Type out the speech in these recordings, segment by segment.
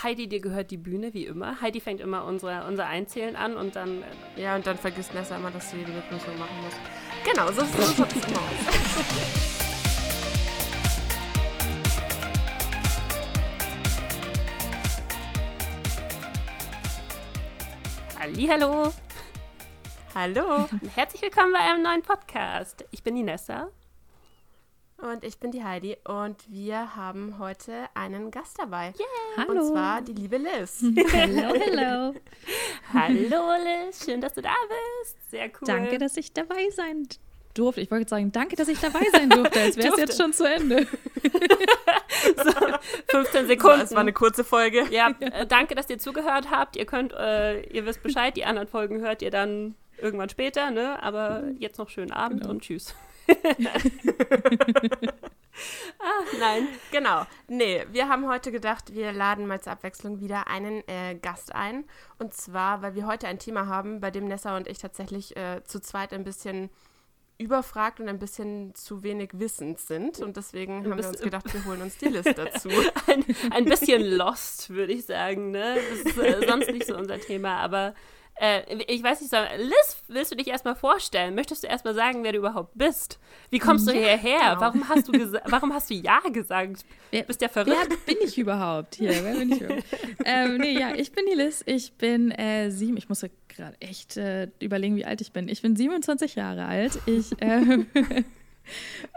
Heidi, dir gehört die Bühne, wie immer. Heidi fängt immer unsere, unser Einzählen an und dann. Äh, ja, und dann vergisst Nessa immer, dass sie die Begrüßung machen muss. Genau, so, so schaut es immer aus. Hallo. Hallo. Herzlich willkommen bei einem neuen Podcast. Ich bin die Nessa. Und ich bin die Heidi und wir haben heute einen Gast dabei. Yeah. Hallo. Und zwar die liebe Liz. Hallo, hallo. hallo Liz, schön, dass du da bist. Sehr cool. Danke, dass ich dabei sein durfte. Ich wollte sagen, danke, dass ich dabei sein durfte. Als wäre es jetzt schon zu Ende. so, 15 Sekunden. Es war eine kurze Folge. Ja, äh, danke, dass ihr zugehört habt. Ihr könnt, äh, ihr wisst Bescheid, die anderen Folgen hört ihr dann irgendwann später, ne? Aber jetzt noch schönen Abend genau. und tschüss. Ah, nein, genau. Nee, wir haben heute gedacht, wir laden mal zur Abwechslung wieder einen äh, Gast ein. Und zwar, weil wir heute ein Thema haben, bei dem Nessa und ich tatsächlich äh, zu zweit ein bisschen überfragt und ein bisschen zu wenig wissend sind. Und deswegen haben wir uns gedacht, wir holen uns die Liste dazu. ein, ein bisschen lost, würde ich sagen. Ne? Das ist äh, sonst nicht so unser Thema, aber äh, ich weiß nicht, Liz, willst du dich erstmal vorstellen? Möchtest du erstmal sagen, wer du überhaupt bist? Wie kommst du ja, hierher? Genau. Warum, hast du warum hast du Ja gesagt? Wer, bist ja verrückt. Wer bin ich überhaupt hier? Wer bin ich überhaupt? ähm, nee, ja, ich bin die Liz. Ich bin äh, sieben. Ich muss gerade echt äh, überlegen, wie alt ich bin. Ich bin 27 Jahre alt. Ich äh,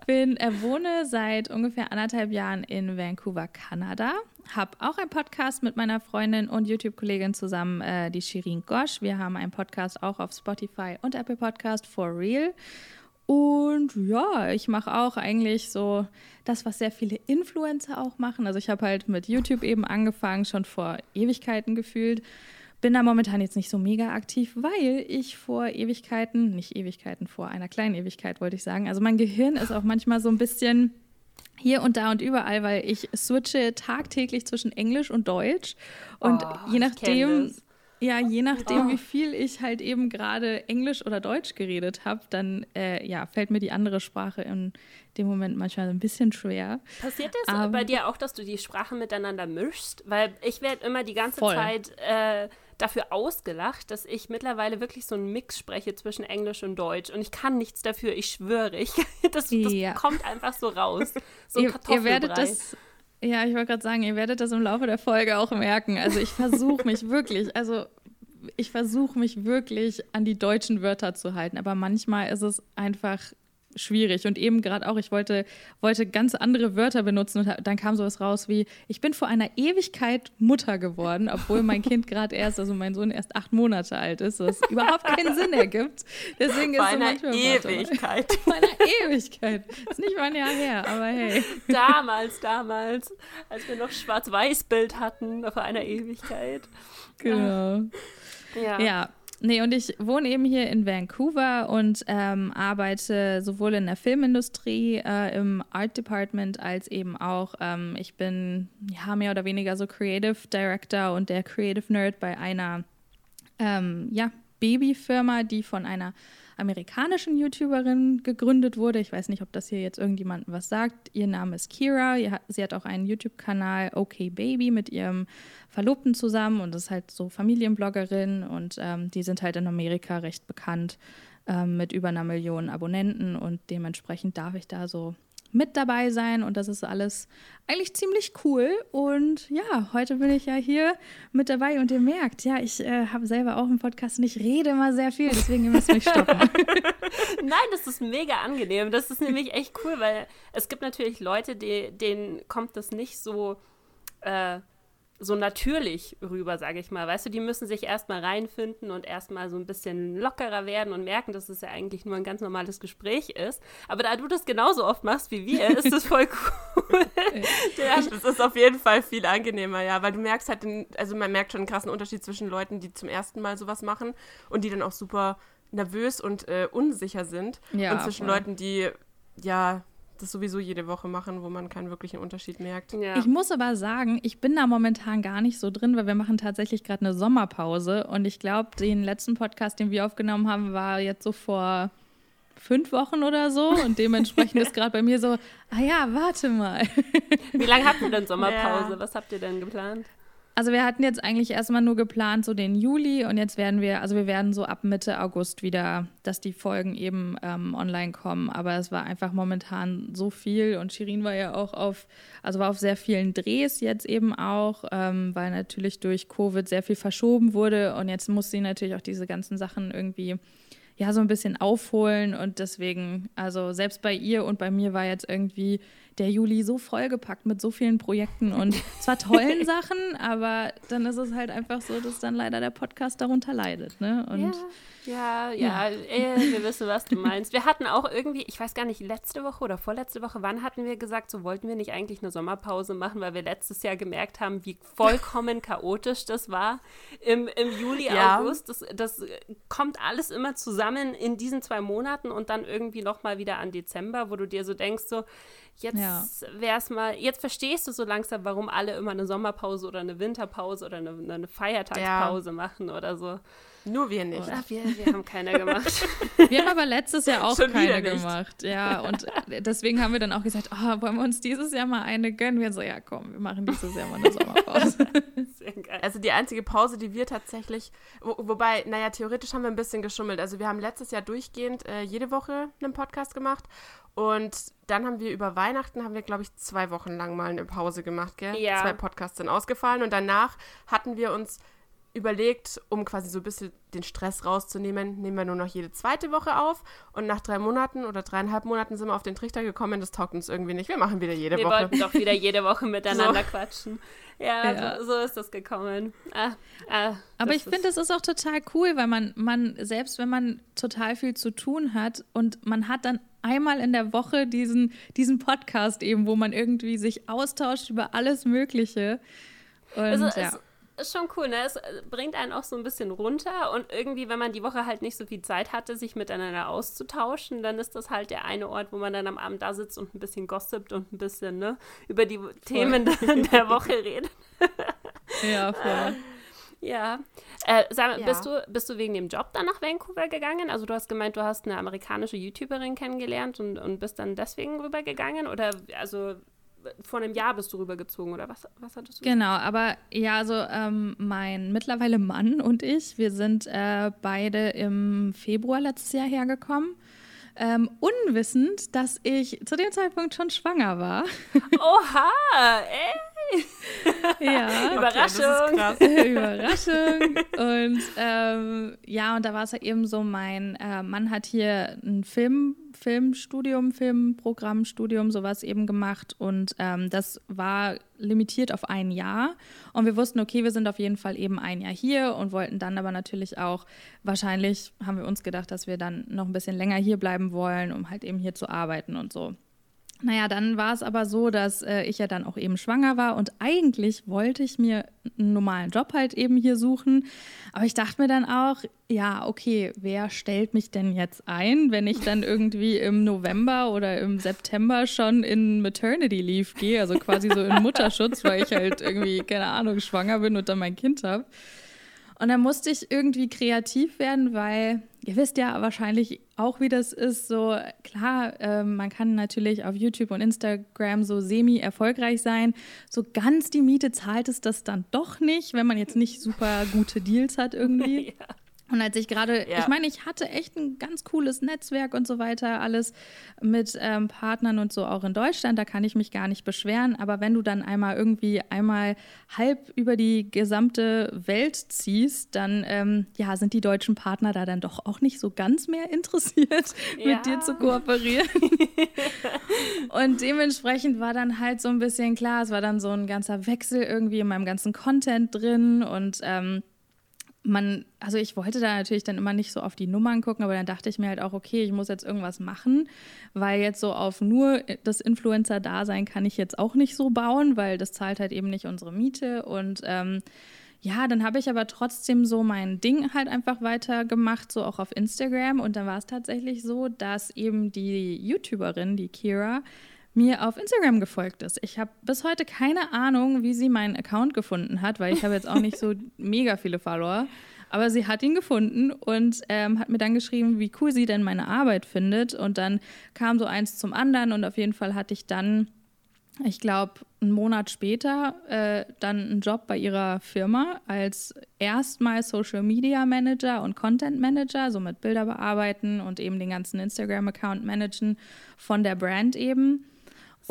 bin, äh, wohne seit ungefähr anderthalb Jahren in Vancouver, Kanada. Habe auch einen Podcast mit meiner Freundin und YouTube-Kollegin zusammen, äh, die Shirin Gosch. Wir haben einen Podcast auch auf Spotify und Apple Podcast for Real. Und ja, ich mache auch eigentlich so das, was sehr viele Influencer auch machen. Also ich habe halt mit YouTube eben angefangen, schon vor Ewigkeiten gefühlt bin da momentan jetzt nicht so mega aktiv, weil ich vor Ewigkeiten, nicht Ewigkeiten, vor einer kleinen Ewigkeit wollte ich sagen. Also mein Gehirn ist auch manchmal so ein bisschen hier und da und überall, weil ich switche tagtäglich zwischen Englisch und Deutsch. Und oh, je nachdem, ja, je nachdem, oh. wie viel ich halt eben gerade Englisch oder Deutsch geredet habe, dann äh, ja, fällt mir die andere Sprache in dem Moment manchmal ein bisschen schwer. Passiert das um, bei dir auch, dass du die Sprachen miteinander mischst? Weil ich werde immer die ganze voll. Zeit äh, dafür ausgelacht, dass ich mittlerweile wirklich so einen Mix spreche zwischen Englisch und Deutsch. Und ich kann nichts dafür, ich schwöre. Ich, das, das ja. kommt einfach so raus. So ihr, ihr werdet das. Ja, ich wollte gerade sagen, ihr werdet das im Laufe der Folge auch merken. Also ich versuche mich wirklich, also ich versuche mich wirklich an die deutschen Wörter zu halten, aber manchmal ist es einfach schwierig. Und eben gerade auch, ich wollte, wollte ganz andere Wörter benutzen und dann kam sowas raus wie, ich bin vor einer Ewigkeit Mutter geworden, obwohl mein Kind gerade erst, also mein Sohn erst acht Monate alt ist, was überhaupt keinen Sinn ergibt. Deswegen vor ist einer so Ewigkeit. vor einer Ewigkeit. Ist nicht mal ein Jahr her, aber hey. Damals, damals, als wir noch Schwarz-Weiß-Bild hatten, vor einer Ewigkeit. Genau. Ja. ja. Nee, und ich wohne eben hier in Vancouver und ähm, arbeite sowohl in der Filmindustrie, äh, im Art Department, als eben auch, ähm, ich bin ja mehr oder weniger so Creative Director und der Creative Nerd bei einer ähm, ja, Babyfirma, die von einer amerikanischen YouTuberin gegründet wurde. Ich weiß nicht, ob das hier jetzt irgendjemandem was sagt. Ihr Name ist Kira. Sie hat auch einen YouTube-Kanal OK Baby mit ihrem Verlobten zusammen und ist halt so Familienbloggerin und ähm, die sind halt in Amerika recht bekannt ähm, mit über einer Million Abonnenten und dementsprechend darf ich da so mit dabei sein und das ist alles eigentlich ziemlich cool. Und ja, heute bin ich ja hier mit dabei und ihr merkt, ja, ich äh, habe selber auch einen Podcast und ich rede immer sehr viel, deswegen ihr müsst mich stoppen. Nein, das ist mega angenehm. Das ist nämlich echt cool, weil es gibt natürlich Leute, die, denen kommt das nicht so. Äh, so natürlich rüber, sage ich mal. Weißt du, die müssen sich erstmal reinfinden und erstmal so ein bisschen lockerer werden und merken, dass es ja eigentlich nur ein ganz normales Gespräch ist. Aber da du das genauso oft machst wie wir, ist das voll cool. ja, das ist auf jeden Fall viel angenehmer, ja, weil du merkst halt, den, also man merkt schon einen krassen Unterschied zwischen Leuten, die zum ersten Mal sowas machen und die dann auch super nervös und äh, unsicher sind ja, und zwischen voll. Leuten, die ja das sowieso jede Woche machen, wo man keinen wirklichen Unterschied merkt. Ja. Ich muss aber sagen, ich bin da momentan gar nicht so drin, weil wir machen tatsächlich gerade eine Sommerpause und ich glaube, den letzten Podcast, den wir aufgenommen haben, war jetzt so vor fünf Wochen oder so und dementsprechend ist gerade bei mir so, ah ja, warte mal. Wie lange habt ihr denn Sommerpause? Ja. Was habt ihr denn geplant? Also wir hatten jetzt eigentlich erstmal nur geplant, so den Juli und jetzt werden wir, also wir werden so ab Mitte August wieder, dass die Folgen eben ähm, online kommen. Aber es war einfach momentan so viel und Shirin war ja auch auf, also war auf sehr vielen Drehs jetzt eben auch, ähm, weil natürlich durch Covid sehr viel verschoben wurde und jetzt muss sie natürlich auch diese ganzen Sachen irgendwie ja so ein bisschen aufholen und deswegen, also selbst bei ihr und bei mir war jetzt irgendwie der Juli so vollgepackt mit so vielen Projekten und zwar tollen Sachen, aber dann ist es halt einfach so, dass dann leider der Podcast darunter leidet. Ne? Und ja. Ja, ja, ja. Äh, wir wissen, was du meinst. Wir hatten auch irgendwie, ich weiß gar nicht, letzte Woche oder vorletzte Woche, wann hatten wir gesagt, so wollten wir nicht eigentlich eine Sommerpause machen, weil wir letztes Jahr gemerkt haben, wie vollkommen chaotisch das war im, im Juli, ja. August. Das, das kommt alles immer zusammen in diesen zwei Monaten und dann irgendwie nochmal wieder an Dezember, wo du dir so denkst, so, Jetzt ja. wär's mal, jetzt verstehst du so langsam, warum alle immer eine Sommerpause oder eine Winterpause oder eine, eine Feiertagspause ja. machen oder so. Nur wir nicht. Ach, wir, wir haben keine gemacht. wir haben aber letztes Jahr auch Schon keine gemacht. Ja, und deswegen haben wir dann auch gesagt, oh, wollen wir uns dieses Jahr mal eine gönnen? Wir so, ja komm, wir machen dieses Jahr mal eine Sommerpause. Sehr geil. Also die einzige Pause, die wir tatsächlich, wo, wobei, naja, theoretisch haben wir ein bisschen geschummelt. Also wir haben letztes Jahr durchgehend äh, jede Woche einen Podcast gemacht und dann haben wir über Weihnachten, haben wir, glaube ich, zwei Wochen lang mal eine Pause gemacht, gell? Ja. Zwei Podcasts sind ausgefallen und danach hatten wir uns überlegt, um quasi so ein bisschen den Stress rauszunehmen, nehmen wir nur noch jede zweite Woche auf. Und nach drei Monaten oder dreieinhalb Monaten sind wir auf den Trichter gekommen, das taugt uns irgendwie nicht. Wir machen wieder jede wir Woche. Wir wollten doch wieder jede Woche miteinander so. quatschen. Ja, ja. So, so, ist das gekommen. Ah, ah, Aber ich finde, das ist auch total cool, weil man, man, selbst wenn man total viel zu tun hat und man hat dann einmal in der Woche diesen, diesen Podcast eben, wo man irgendwie sich austauscht über alles Mögliche. Und, also ja. es ist schon cool, ne? Es äh, bringt einen auch so ein bisschen runter und irgendwie, wenn man die Woche halt nicht so viel Zeit hatte, sich miteinander auszutauschen, dann ist das halt der eine Ort, wo man dann am Abend da sitzt und ein bisschen gossipt und ein bisschen, ne, über die voll. Themen der Woche redet. ja, voll. Ja. Äh, sag, ja. Bist, du, bist du wegen dem Job dann nach Vancouver gegangen? Also du hast gemeint, du hast eine amerikanische YouTuberin kennengelernt und, und bist dann deswegen rübergegangen? Oder also vor einem Jahr bist du rübergezogen oder was, was hattest du? Genau, aber ja, also ähm, mein mittlerweile Mann und ich, wir sind äh, beide im Februar letztes Jahr hergekommen. Ähm, unwissend, dass ich zu dem Zeitpunkt schon schwanger war. Oha, ey! Ja. Überraschung. Okay, Überraschung. Und ähm, ja, und da war es ja eben so, mein äh, Mann hat hier ein Film, Filmstudium, Filmprogrammstudium, sowas eben gemacht. Und ähm, das war limitiert auf ein Jahr. Und wir wussten, okay, wir sind auf jeden Fall eben ein Jahr hier und wollten dann aber natürlich auch, wahrscheinlich haben wir uns gedacht, dass wir dann noch ein bisschen länger hier bleiben wollen, um halt eben hier zu arbeiten und so. Naja, dann war es aber so, dass äh, ich ja dann auch eben schwanger war und eigentlich wollte ich mir einen normalen Job halt eben hier suchen. Aber ich dachte mir dann auch, ja, okay, wer stellt mich denn jetzt ein, wenn ich dann irgendwie im November oder im September schon in Maternity Leave gehe, also quasi so in Mutterschutz, weil ich halt irgendwie, keine Ahnung, schwanger bin und dann mein Kind habe. Und dann musste ich irgendwie kreativ werden, weil ihr wisst ja wahrscheinlich auch, wie das ist. So klar, äh, man kann natürlich auf YouTube und Instagram so semi erfolgreich sein. So ganz die Miete zahlt es das dann doch nicht, wenn man jetzt nicht super gute Deals hat irgendwie. ja. Und als ich gerade, ja. ich meine, ich hatte echt ein ganz cooles Netzwerk und so weiter, alles mit ähm, Partnern und so auch in Deutschland, da kann ich mich gar nicht beschweren. Aber wenn du dann einmal irgendwie einmal halb über die gesamte Welt ziehst, dann ähm, ja, sind die deutschen Partner da dann doch auch nicht so ganz mehr interessiert, ja. mit dir zu kooperieren. und dementsprechend war dann halt so ein bisschen klar, es war dann so ein ganzer Wechsel irgendwie in meinem ganzen Content drin und ähm, man, also ich wollte da natürlich dann immer nicht so auf die Nummern gucken, aber dann dachte ich mir halt auch, okay, ich muss jetzt irgendwas machen, weil jetzt so auf nur das Influencer-Dasein kann ich jetzt auch nicht so bauen, weil das zahlt halt eben nicht unsere Miete und ähm, ja, dann habe ich aber trotzdem so mein Ding halt einfach weitergemacht, so auch auf Instagram. Und dann war es tatsächlich so, dass eben die YouTuberin, die Kira, mir auf Instagram gefolgt ist. Ich habe bis heute keine Ahnung, wie sie meinen Account gefunden hat, weil ich habe jetzt auch nicht so mega viele Follower. Aber sie hat ihn gefunden und ähm, hat mir dann geschrieben, wie cool sie denn meine Arbeit findet. Und dann kam so eins zum anderen und auf jeden Fall hatte ich dann ich glaube, einen Monat später äh, dann einen Job bei ihrer Firma als erstmal Social Media Manager und Content Manager, so mit Bilder bearbeiten und eben den ganzen Instagram-Account managen von der Brand eben.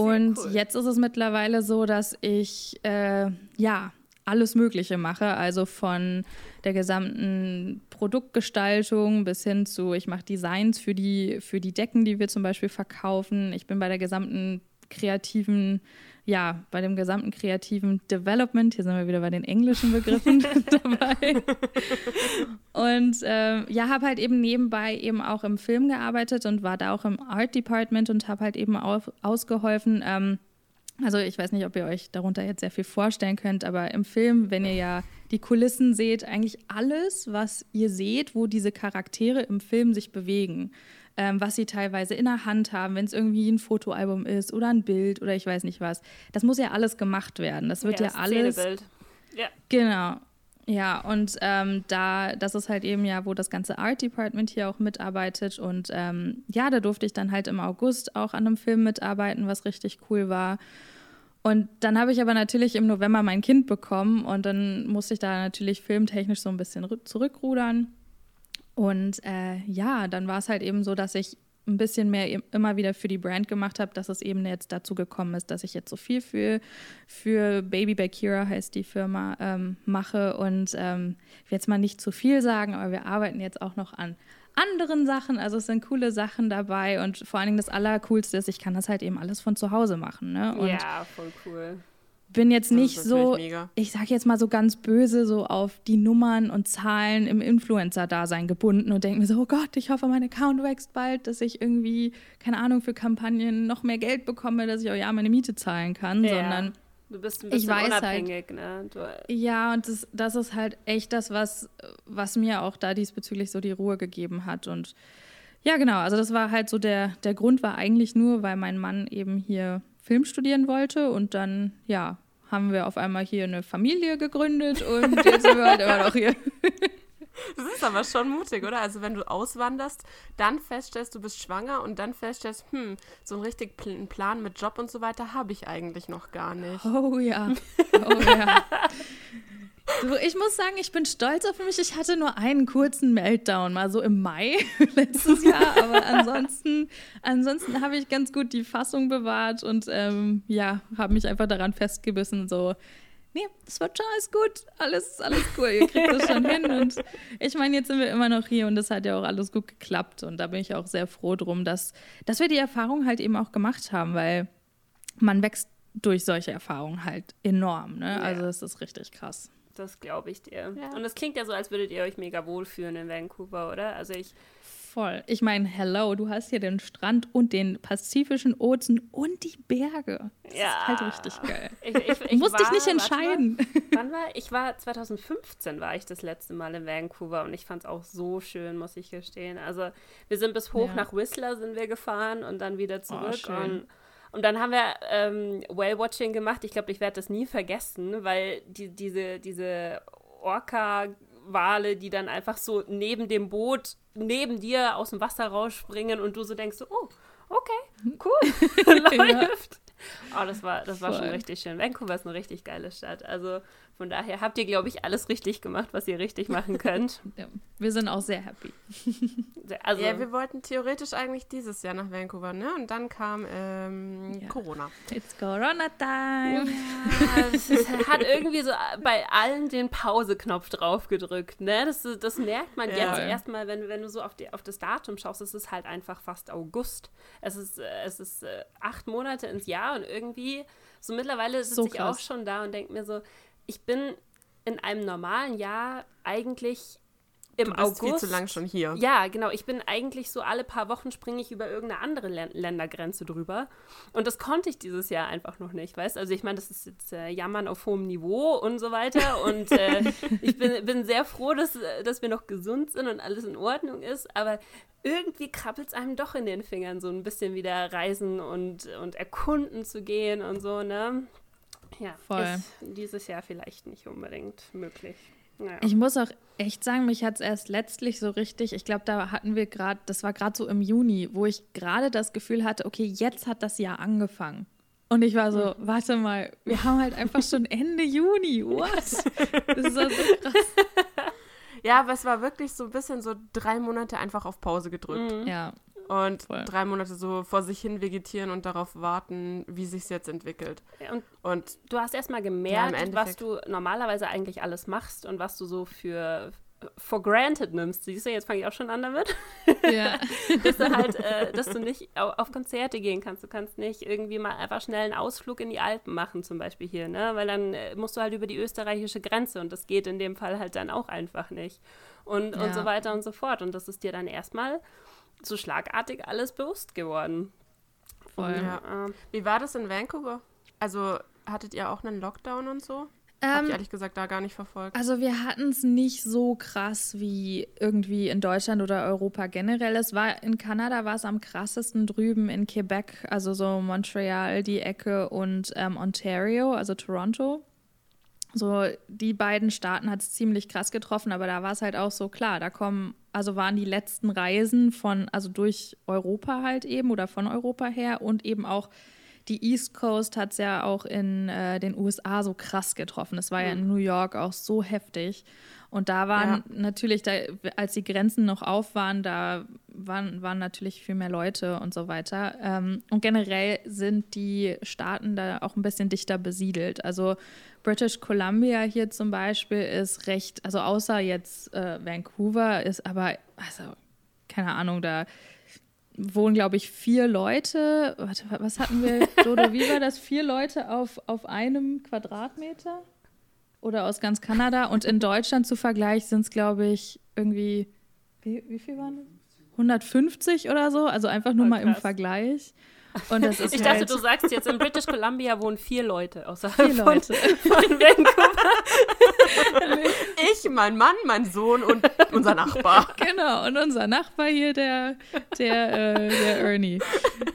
Und cool. jetzt ist es mittlerweile so, dass ich äh, ja alles Mögliche mache, also von der gesamten Produktgestaltung bis hin zu, ich mache Designs für die, für die Decken, die wir zum Beispiel verkaufen. Ich bin bei der gesamten kreativen, ja, bei dem gesamten kreativen Development, hier sind wir wieder bei den englischen Begriffen dabei. Und äh, ja, habe halt eben nebenbei eben auch im Film gearbeitet und war da auch im Art Department und habe halt eben auch ausgeholfen. Ähm, also ich weiß nicht, ob ihr euch darunter jetzt sehr viel vorstellen könnt, aber im Film, wenn ihr ja die Kulissen seht, eigentlich alles, was ihr seht, wo diese Charaktere im Film sich bewegen ähm, was sie teilweise in der Hand haben, wenn es irgendwie ein Fotoalbum ist oder ein Bild oder ich weiß nicht was. Das muss ja alles gemacht werden. Das wird ja, ja alles. Ja. Genau. Ja, und ähm, da, das ist halt eben ja, wo das ganze Art Department hier auch mitarbeitet. Und ähm, ja, da durfte ich dann halt im August auch an einem Film mitarbeiten, was richtig cool war. Und dann habe ich aber natürlich im November mein Kind bekommen und dann musste ich da natürlich filmtechnisch so ein bisschen zurückrudern. Und äh, ja, dann war es halt eben so, dass ich ein bisschen mehr immer wieder für die Brand gemacht habe, dass es eben jetzt dazu gekommen ist, dass ich jetzt so viel für, für Baby Bakira heißt die Firma, ähm, mache. Und ähm, ich will jetzt mal nicht zu viel sagen, aber wir arbeiten jetzt auch noch an anderen Sachen. Also es sind coole Sachen dabei und vor allen Dingen das Allercoolste ist, ich kann das halt eben alles von zu Hause machen. Ne? Ja, voll cool bin jetzt nicht so, mega. ich sage jetzt mal so ganz böse, so auf die Nummern und Zahlen im Influencer-Dasein gebunden und denke mir so, oh Gott, ich hoffe, mein Account wächst bald, dass ich irgendwie, keine Ahnung, für Kampagnen noch mehr Geld bekomme, dass ich auch ja meine Miete zahlen kann, ja. sondern Du bist ein bisschen ich weiß unabhängig, halt, ne? Du, ja, und das, das ist halt echt das, was, was mir auch da diesbezüglich so die Ruhe gegeben hat. Und ja, genau, also das war halt so der, der Grund war eigentlich nur, weil mein Mann eben hier Film studieren wollte. Und dann, ja, haben wir auf einmal hier eine Familie gegründet und jetzt sind wir halt immer noch hier. Das ist aber schon mutig, oder? Also wenn du auswanderst, dann feststellst, du bist schwanger und dann feststellst, hm, so einen richtig Plan mit Job und so weiter habe ich eigentlich noch gar nicht. Oh ja. Oh ja. Du, ich muss sagen, ich bin stolz auf mich. Ich hatte nur einen kurzen Meltdown, mal so im Mai letztes Jahr. Aber ansonsten, ansonsten habe ich ganz gut die Fassung bewahrt und ähm, ja, habe mich einfach daran festgebissen, so, nee, das wird schon alles gut, alles, alles cool, ihr kriegt das schon hin. Und ich meine, jetzt sind wir immer noch hier und das hat ja auch alles gut geklappt. Und da bin ich auch sehr froh drum, dass, dass wir die Erfahrung halt eben auch gemacht haben, weil man wächst durch solche Erfahrungen halt enorm. Ne? Ja. Also das ist richtig krass. Das glaube ich dir. Ja. Und es klingt ja so, als würdet ihr euch mega wohlfühlen in Vancouver, oder? Also ich. Voll. Ich meine, hello, du hast hier den Strand und den Pazifischen Ozean und die Berge. Das ja. ist halt richtig geil. Ich, ich, ich Musste dich nicht entscheiden. wann war ich? war 2015 war ich das letzte Mal in Vancouver und ich fand es auch so schön, muss ich gestehen. Also wir sind bis hoch ja. nach Whistler sind wir gefahren und dann wieder oh, zurück oh, und und dann haben wir ähm, Whale-Watching gemacht. Ich glaube, ich werde das nie vergessen, weil die, diese, diese Orca-Wale, die dann einfach so neben dem Boot, neben dir aus dem Wasser rausspringen und du so denkst, oh, okay, cool, läuft. Oh, das war, das war schon richtig schön. Vancouver ist eine richtig geile Stadt. Also von daher habt ihr, glaube ich, alles richtig gemacht, was ihr richtig machen könnt. ja, wir sind auch sehr happy. also, ja, wir wollten theoretisch eigentlich dieses Jahr nach Vancouver, ne? Und dann kam ähm, ja. Corona. It's Corona time. Ja, es hat irgendwie so bei allen den Pause-Knopf drauf gedrückt, ne? Das, das merkt man ja. jetzt erstmal, wenn, wenn du so auf, die, auf das Datum schaust. Es ist halt einfach fast August. Es ist, es ist äh, acht Monate ins Jahr und irgendwie, so mittlerweile sitze so ich auch schon da und denke mir so, ich bin in einem normalen Jahr eigentlich im du bist August. viel zu lang schon hier. Ja, genau. Ich bin eigentlich so alle paar Wochen springe ich über irgendeine andere Ländergrenze drüber. Und das konnte ich dieses Jahr einfach noch nicht, weißt Also ich meine, das ist jetzt äh, Jammern auf hohem Niveau und so weiter. Und äh, ich bin, bin sehr froh, dass, dass wir noch gesund sind und alles in Ordnung ist. Aber irgendwie krabbelt es einem doch in den Fingern, so ein bisschen wieder reisen und, und erkunden zu gehen und so, ne? Ja, Voll. ist dieses Jahr vielleicht nicht unbedingt möglich. Naja. Ich muss auch echt sagen, mich hat es erst letztlich so richtig, ich glaube, da hatten wir gerade, das war gerade so im Juni, wo ich gerade das Gefühl hatte, okay, jetzt hat das Jahr angefangen. Und ich war so, warte mal, wir haben halt einfach schon Ende Juni. What? Das ist so krass. Ja, aber es war wirklich so ein bisschen so drei Monate einfach auf Pause gedrückt. Mhm. Ja. Und Voll. drei Monate so vor sich hin vegetieren und darauf warten, wie sich jetzt entwickelt. Und, und du hast erstmal gemerkt, ja, was du normalerweise eigentlich alles machst und was du so für for granted nimmst. Siehst du, jetzt fange ich auch schon an damit. Ja. dass du halt, äh, dass du nicht auf Konzerte gehen kannst. Du kannst nicht irgendwie mal einfach schnell einen Ausflug in die Alpen machen, zum Beispiel hier, ne? Weil dann äh, musst du halt über die österreichische Grenze und das geht in dem Fall halt dann auch einfach nicht. Und, ja. und so weiter und so fort. Und das ist dir dann erstmal so schlagartig alles bewusst geworden. Voll. Ja. Wie war das in Vancouver? Also hattet ihr auch einen Lockdown und so? Ähm, Hab ich ehrlich gesagt da gar nicht verfolgt. Also wir hatten es nicht so krass wie irgendwie in Deutschland oder Europa generell. Es war in Kanada war es am krassesten drüben in Quebec, also so Montreal die Ecke und ähm, Ontario, also Toronto. So die beiden Staaten hat es ziemlich krass getroffen, aber da war es halt auch so klar. Da kommen also waren die letzten Reisen von also durch Europa halt eben oder von Europa her und eben auch die East Coast hat es ja auch in äh, den USA so krass getroffen. Es war mhm. ja in New York auch so heftig. Und da waren ja. natürlich, da, als die Grenzen noch auf waren, da waren, waren natürlich viel mehr Leute und so weiter. Ähm, und generell sind die Staaten da auch ein bisschen dichter besiedelt. Also British Columbia hier zum Beispiel ist recht, also außer jetzt äh, Vancouver ist aber, also keine Ahnung, da wohnen, glaube ich, vier Leute. Warte, was hatten wir, Dodo? Wie war das? Vier Leute auf, auf einem Quadratmeter? Oder aus ganz Kanada? Und in Deutschland zu Vergleich sind es, glaube ich, irgendwie, wie, wie viel waren das? 150 oder so? Also einfach nur oh, mal im Vergleich. Und das ist ich halt dachte, du sagst jetzt, in British Columbia wohnen vier Leute außerhalb vier Leute. Von, von Vancouver. ich, mein Mann, mein Sohn und unser Nachbar. Genau, und unser Nachbar hier, der, der, äh, der Ernie.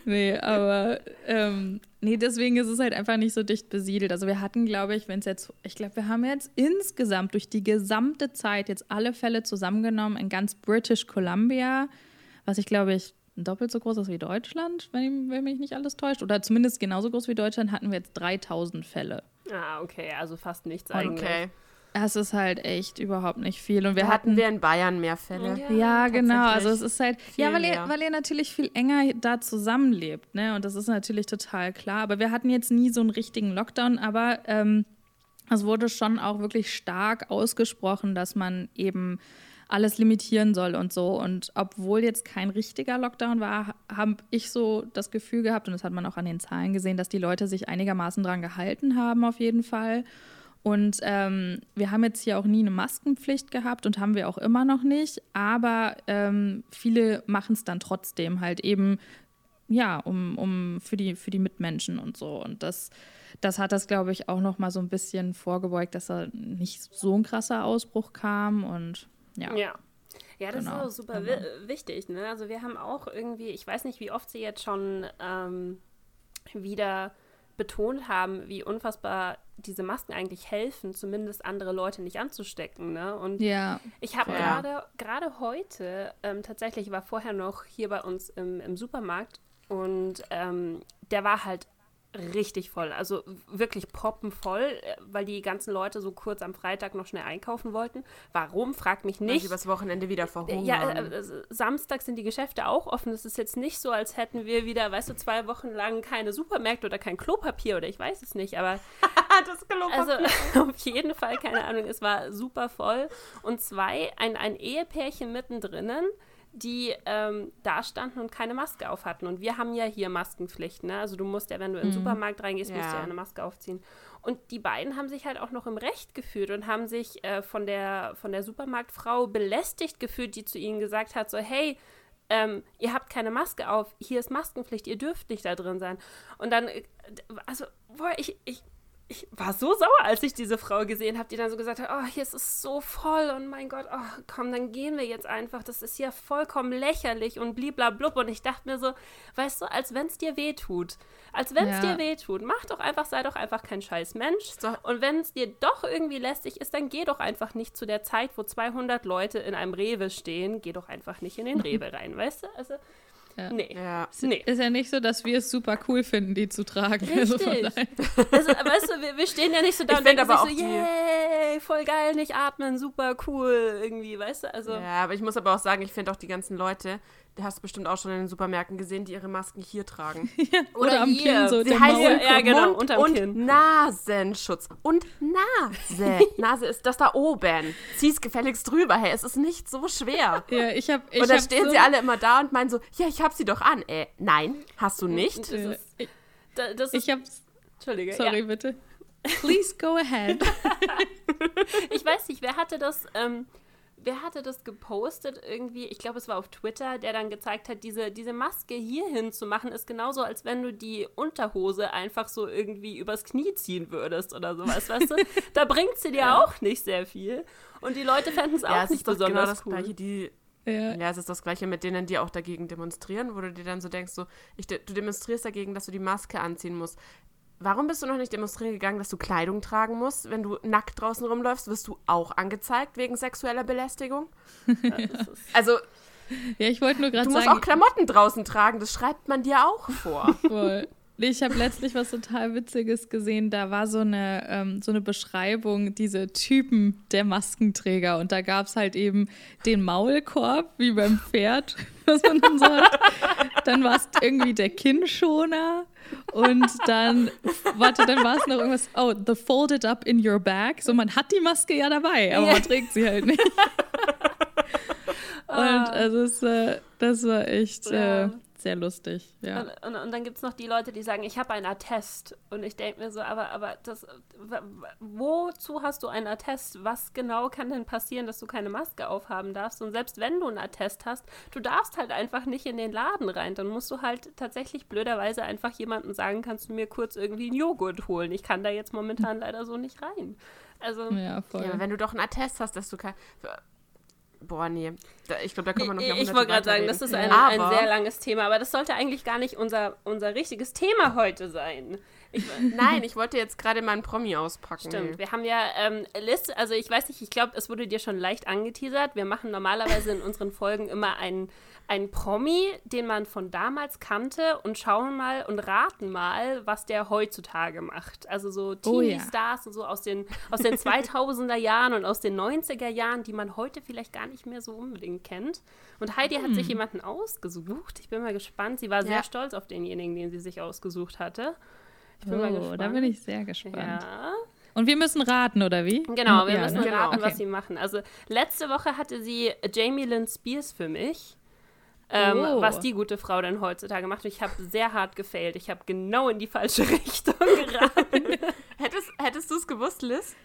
Nee, aber ähm, nee, deswegen ist es halt einfach nicht so dicht besiedelt. Also wir hatten, glaube ich, wenn es jetzt, ich glaube, wir haben jetzt insgesamt durch die gesamte Zeit jetzt alle Fälle zusammengenommen in ganz British Columbia, was ich glaube ich doppelt so groß ist wie Deutschland, wenn, wenn mich nicht alles täuscht. Oder zumindest genauso groß wie Deutschland hatten wir jetzt 3000 Fälle. Ah, okay, also fast nichts eigentlich. Okay. Es ist halt echt überhaupt nicht viel. Und wir da hatten, hatten wir in Bayern mehr Fälle. Ja, ja genau. Also es ist halt, ja, weil ihr, weil ihr natürlich viel enger da zusammenlebt, ne? Und das ist natürlich total klar. Aber wir hatten jetzt nie so einen richtigen Lockdown, aber ähm, es wurde schon auch wirklich stark ausgesprochen, dass man eben alles limitieren soll und so. Und obwohl jetzt kein richtiger Lockdown war, habe ich so das Gefühl gehabt, und das hat man auch an den Zahlen gesehen, dass die Leute sich einigermaßen dran gehalten haben, auf jeden Fall. Und ähm, wir haben jetzt hier auch nie eine Maskenpflicht gehabt und haben wir auch immer noch nicht. Aber ähm, viele machen es dann trotzdem halt eben, ja, um, um für, die, für die Mitmenschen und so. Und das, das hat das, glaube ich, auch noch mal so ein bisschen vorgebeugt, dass da nicht so ein krasser Ausbruch kam. Und ja. Ja. Ja, das genau. ist auch super genau. wichtig. Ne? Also wir haben auch irgendwie, ich weiß nicht, wie oft sie jetzt schon ähm, wieder betont haben, wie unfassbar diese Masken eigentlich helfen, zumindest andere Leute nicht anzustecken. Ne? Und ja. ich habe gerade gerade heute, ähm, tatsächlich war vorher noch hier bei uns im, im Supermarkt und ähm, der war halt richtig voll. Also wirklich poppenvoll, äh, weil die ganzen Leute so kurz am Freitag noch schnell einkaufen wollten. Warum? Frag mich nicht. Weil sie übers Wochenende wieder verhungern. Ja, äh, äh, Samstag sind die Geschäfte auch offen. Es ist jetzt nicht so, als hätten wir wieder, weißt du, zwei Wochen lang keine Supermärkte oder kein Klopapier oder ich weiß es nicht, aber das Klopapier. Also auf jeden Fall, keine Ahnung, es war super voll. Und zwei, ein, ein Ehepärchen mittendrin die ähm, da standen und keine Maske auf hatten. Und wir haben ja hier Maskenpflicht, ne? Also du musst ja, wenn du in den mhm. Supermarkt reingehst, ja. musst du ja eine Maske aufziehen. Und die beiden haben sich halt auch noch im Recht gefühlt und haben sich äh, von, der, von der Supermarktfrau belästigt gefühlt, die zu ihnen gesagt hat, so, hey, ähm, ihr habt keine Maske auf, hier ist Maskenpflicht, ihr dürft nicht da drin sein. Und dann, äh, also, boah, ich, ich ich war so sauer, als ich diese Frau gesehen habe, die dann so gesagt hat, oh, hier ist es so voll und mein Gott, oh, komm, dann gehen wir jetzt einfach. Das ist ja vollkommen lächerlich und bliblablub. Und ich dachte mir so, weißt du, als wenn es dir weh tut. Als wenn es ja. dir weh tut. Mach doch einfach, sei doch einfach kein scheiß Mensch. Und wenn es dir doch irgendwie lästig ist, dann geh doch einfach nicht zu der Zeit, wo 200 Leute in einem Rewe stehen. Geh doch einfach nicht in den Rewe rein, weißt du? Also Ja. Nee. Ja. Nee. Ist ja nicht so, dass wir es super cool finden, die zu tragen. Also von Richtig. daher- Also, weißt du, wir, wir stehen ja nicht so da Ich und denken aber so, yay, voll geil, nicht atmen, super cool, irgendwie, weißt du, also. Ja, aber ich muss aber auch sagen, ich finde auch die ganzen Leute, hast du bestimmt auch schon in den Supermärkten gesehen, die ihre Masken hier tragen. Oder, Oder am hier. Kinn so Sie Maul. Ja, genau, Mund unterm und Kinn. Nasenschutz. Und Nase. Nase ist das da oben. Zieh's gefälligst drüber. Hey, es ist nicht so schwer. Ja, ich hab, ich und dann stehen so, sie alle immer da und meinen so, ja, ich hab sie doch an. Äh, nein, hast du nicht. Das Äh, ist- ich, ist, ich hab, Entschuldige, sorry, ja. bitte. Please go ahead. Ich weiß nicht, wer hatte das, ähm, wer hatte das gepostet irgendwie? Ich glaube, es war auf Twitter, der dann gezeigt hat, diese, diese Maske hier hin zu machen, ist genauso, als wenn du die Unterhose einfach so irgendwie übers Knie ziehen würdest oder sowas, weißt du? Da bringt sie dir auch nicht sehr viel. Und die Leute fänden es auch Ja, es nicht genau besonders das cool. Gleiche, die Ja. Ja, es ist das Gleiche mit denen, die auch dagegen demonstrieren, wo du dir dann so denkst, so, ich, du demonstrierst dagegen, dass du die Maske anziehen musst. Warum bist du noch nicht demonstrieren gegangen, dass du Kleidung tragen musst? Wenn du nackt draußen rumläufst, wirst du auch angezeigt wegen sexueller Belästigung? Also, ja, ich wollte nur gerade du musst sagen, auch Klamotten draußen tragen, das schreibt man dir auch vor. Voll. Ich habe letztlich was total Witziges gesehen. Da war so eine, ähm, so eine Beschreibung, diese Typen der Maskenträger. Und da gab es halt eben den Maulkorb, wie beim Pferd, was man dann so hat. Dann war es irgendwie der Kinnschoner. Und dann, warte, dann war es noch irgendwas, oh, the folded up in your bag. So, man hat die Maske ja dabei, aber man trägt sie halt nicht. Und also es, äh, das war echt äh. Sehr lustig. Ja. Und, und, und dann gibt es noch die Leute, die sagen, ich habe einen Attest. Und ich denke mir so, aber, aber das, wozu hast du einen Attest? Was genau kann denn passieren, dass du keine Maske aufhaben darfst? Und selbst wenn du einen Attest hast, du darfst halt einfach nicht in den Laden rein. Dann musst du halt tatsächlich blöderweise einfach jemandem sagen, kannst du mir kurz irgendwie einen Joghurt holen? Ich kann da jetzt momentan leider so nicht rein. Also, Ja, voll. ja, wenn du doch einen Attest hast, dass du kein. Boah, nee. Da, ich glaube, da kann man noch ich, ich wollte gerade sagen, das ist ein, weiterreden. ein sehr langes Thema, aber das sollte eigentlich gar nicht unser, unser richtiges Thema heute sein. Ich, Nein, ich wollte jetzt gerade meinen Promi auspacken. Stimmt, wir haben ja ähm, Liz, also ich weiß nicht, ich glaube, es wurde dir schon leicht angeteasert. Wir machen normalerweise in unseren Folgen immer einen, einen Promi, den man von damals kannte und schauen mal und raten mal, was der heutzutage macht. Also so Oh ja. Teenie-Stars und so aus den, aus den 2000er Jahren und aus den 90er Jahren, die man heute vielleicht gar nicht mehr so unbedingt kennt. Und Heidi hat sich jemanden ausgesucht. Ich bin mal gespannt. Sie war sehr Ja. stolz auf denjenigen, den sie sich ausgesucht hatte. Ich bin mal Oh, gespannt. da bin ich sehr gespannt. Ja. Und wir müssen raten, oder wie? Genau, wir ja, müssen ne? Genau. raten, Okay. was sie machen. Also letzte Woche hatte sie Jamie Lynn Spears für mich. Ähm, Oh. Was die gute Frau denn heutzutage macht. Und ich habe sehr hart gefailt. Ich habe genau in die falsche Richtung geraten. Hättest, hättest du es gewusst, Liz?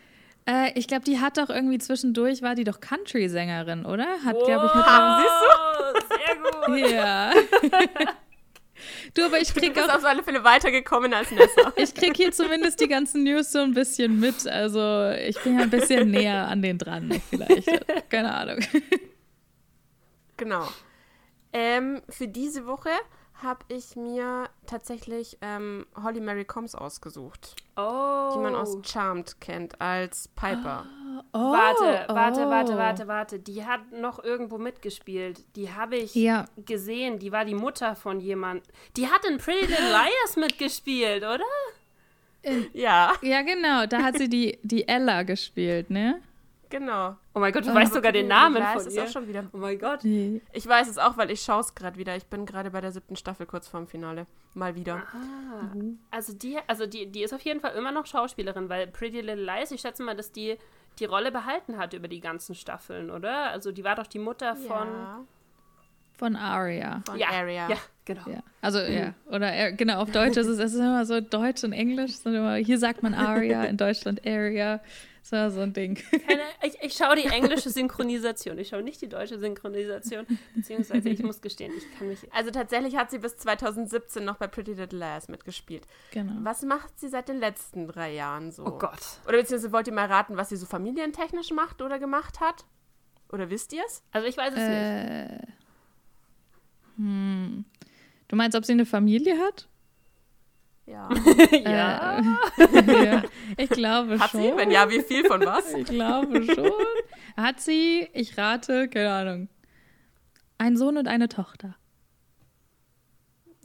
Äh, ich glaube, die hat doch irgendwie zwischendurch, war die doch Country-Sängerin, oder? Hat, glaube ich, mit oh, sehr gut. Ja. du, aber ich Du krieg bist auch, auf alle Fälle weitergekommen als Nessa. ich krieg hier zumindest die ganzen News so ein bisschen mit. Also ich bin ja ein bisschen näher an den dran, vielleicht. Keine Ahnung. genau. Ähm, für diese Woche habe ich mir tatsächlich ähm, Holly Mary Combs ausgesucht, Oh. die man aus Charmed kennt als Piper. Oh, Warte, warte, oh. warte, warte, warte. Die hat noch irgendwo mitgespielt. Die habe ich Ja. gesehen. Die war die Mutter von jemand. Die hat in Pretty Little Liars mitgespielt, oder? Ja, Ja, genau. Da hat sie die, die Ella gespielt, ne? Genau. Oh mein Gott, du Oh, weißt sogar den ich Namen weiß von es ihr. auch schon wieder. Oh mein Gott. Die, Ich weiß es auch, weil ich schaue es gerade wieder. Ich bin gerade bei der siebten Staffel kurz vorm Finale. Mal wieder. Ah, also die, also die, die ist auf jeden Fall immer noch Schauspielerin, weil Pretty Little Lies, ich schätze mal, dass die die Rolle behalten hat über die ganzen Staffeln, oder? Also die war doch die Mutter von Ja, von Aria. von ja, Aria. Ja, genau. Ja. Also, ja. Oder äh, genau, auf Deutsch ist es, es ist immer so Deutsch und Englisch. Sind immer, hier sagt man Aria, in Deutschland Area. So, so ein Ding. Keine, ich, ich schaue die englische Synchronisation, ich schaue nicht die deutsche Synchronisation, beziehungsweise ich muss gestehen, ich kann mich. Also tatsächlich hat sie bis 2017 noch bei Pretty Little Liars mitgespielt. Genau. Was macht sie seit den letzten drei Jahren so? Oh Gott. Oder beziehungsweise wollt ihr mal raten, was sie so familientechnisch macht oder gemacht hat? Oder wisst ihr es? Also ich weiß es nicht. Hm. Du meinst, ob sie eine Familie hat? Ja. ja. Äh, ja. Ich glaube Hat schon. sie? Wenn ja, wie viel von was? Ich glaube schon. Hat sie, ich rate, keine Ahnung, einen Sohn und eine Tochter.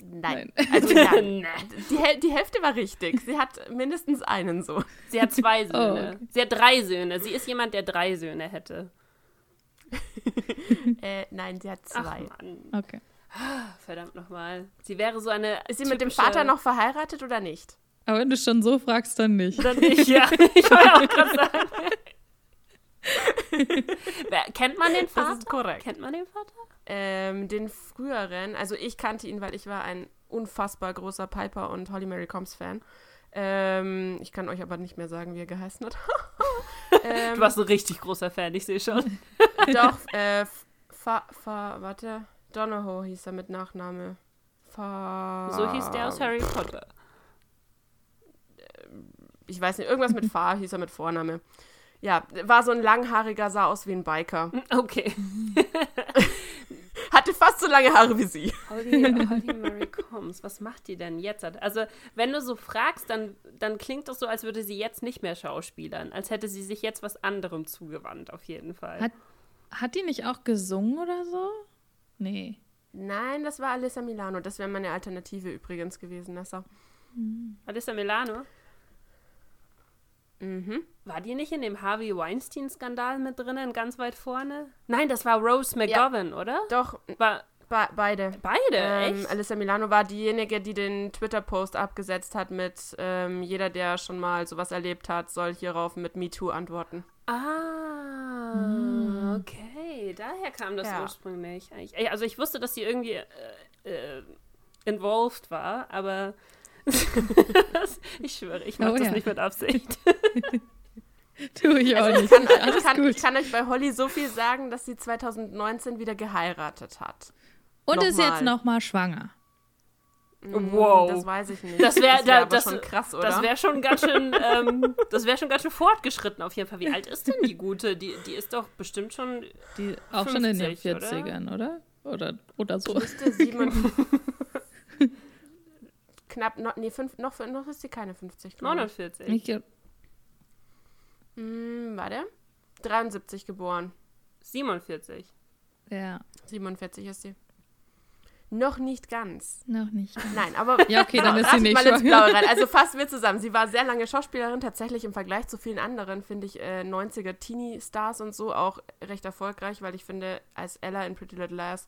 Nein. Also ja, die, die Hälfte war richtig. Sie hat mindestens einen so. Sie hat zwei Söhne. okay. Sie hat drei Söhne. Sie ist jemand, der drei Söhne hätte. Äh, nein, sie hat Ach zwei. Mann. Okay. Verdammt nochmal. Sie wäre so eine. Ist sie mit dem Vater noch verheiratet oder nicht? Aber wenn du schon so fragst, dann nicht. Dann nicht, ja. Ich wollte auch gerade sagen. Wer, kennt man den Vater? Das ist korrekt. Kennt man den Vater? Ähm, den früheren, also ich kannte ihn, weil ich war ein unfassbar großer Piper und Holly Mary Combs Fan. Ähm, ich kann euch aber nicht mehr sagen, wie er geheißen hat. ähm, Du warst ein richtig großer Fan, ich sehe schon. Doch, äh, Fa, Fa, warte, Donahoe hieß er mit Nachname. Fa, So hieß der aus Harry Potter. Ich weiß nicht, irgendwas mit Fa hieß er mit Vorname. Ja, war so ein langhaariger, sah aus wie ein Biker. Okay. Hatte fast so lange Haare wie sie. Holly, Holly Mary Combs, was macht die denn jetzt? Also, wenn du so fragst, dann, dann klingt das so, als würde sie jetzt nicht mehr schauspielern. Als hätte sie sich jetzt was anderem zugewandt, auf jeden Fall. Hat, hat die nicht auch gesungen oder so? Nee. Nein, das war Alyssa Milano. Das wäre meine Alternative übrigens gewesen, Nessa. Alyssa Milano? Mhm. War die nicht in dem Harvey Weinstein-Skandal mit drinnen, ganz weit vorne? Nein, das war Rose McGovern, oder? Doch, War be beide. beide, Ähm, echt? Alyssa Milano war diejenige, die den Twitter-Post abgesetzt hat mit ähm, jeder, der schon mal sowas erlebt hat, soll hierauf mit MeToo antworten. Ah, okay. Daher kam das Ja. ursprünglich. Also ich wusste, dass sie irgendwie äh, äh, involved war, aber ich schwöre, ich mache Oh das ja. nicht mit Absicht. Tu ich auch nicht. Ich kann, ich, kann, ich kann euch bei Holly so viel sagen, dass sie 2019 wieder geheiratet hat. Und ist nochmal. jetzt nochmal schwanger. Wow. Das weiß ich nicht. Das wäre wär da, schon krass, oder? Das wäre schon ganz schön, ähm, das wäre schon ganz schön fortgeschritten auf jeden Fall. Wie alt ist denn die Gute? Die, die ist doch bestimmt schon. Die auch schon in den 50, oder? 40ern, oder? Oder, oder so. Müsste sieben knapp, no, nee, fünf, noch, noch ist sie keine 50. glaub ich. 49. Ich, Hm, warte. 73 geboren. 47. ja, 47 ist sie. Noch nicht ganz. noch nicht. Nein, aber Ja, okay, dann ist sie nicht mal ins. Blaue rein. Also fassen wir zusammen. Sie war sehr lange Schauspielerin, tatsächlich im Vergleich zu vielen anderen, finde ich, äh, 90er Teenie-Stars und so auch recht erfolgreich, weil ich finde, als Ella in Pretty Little Liars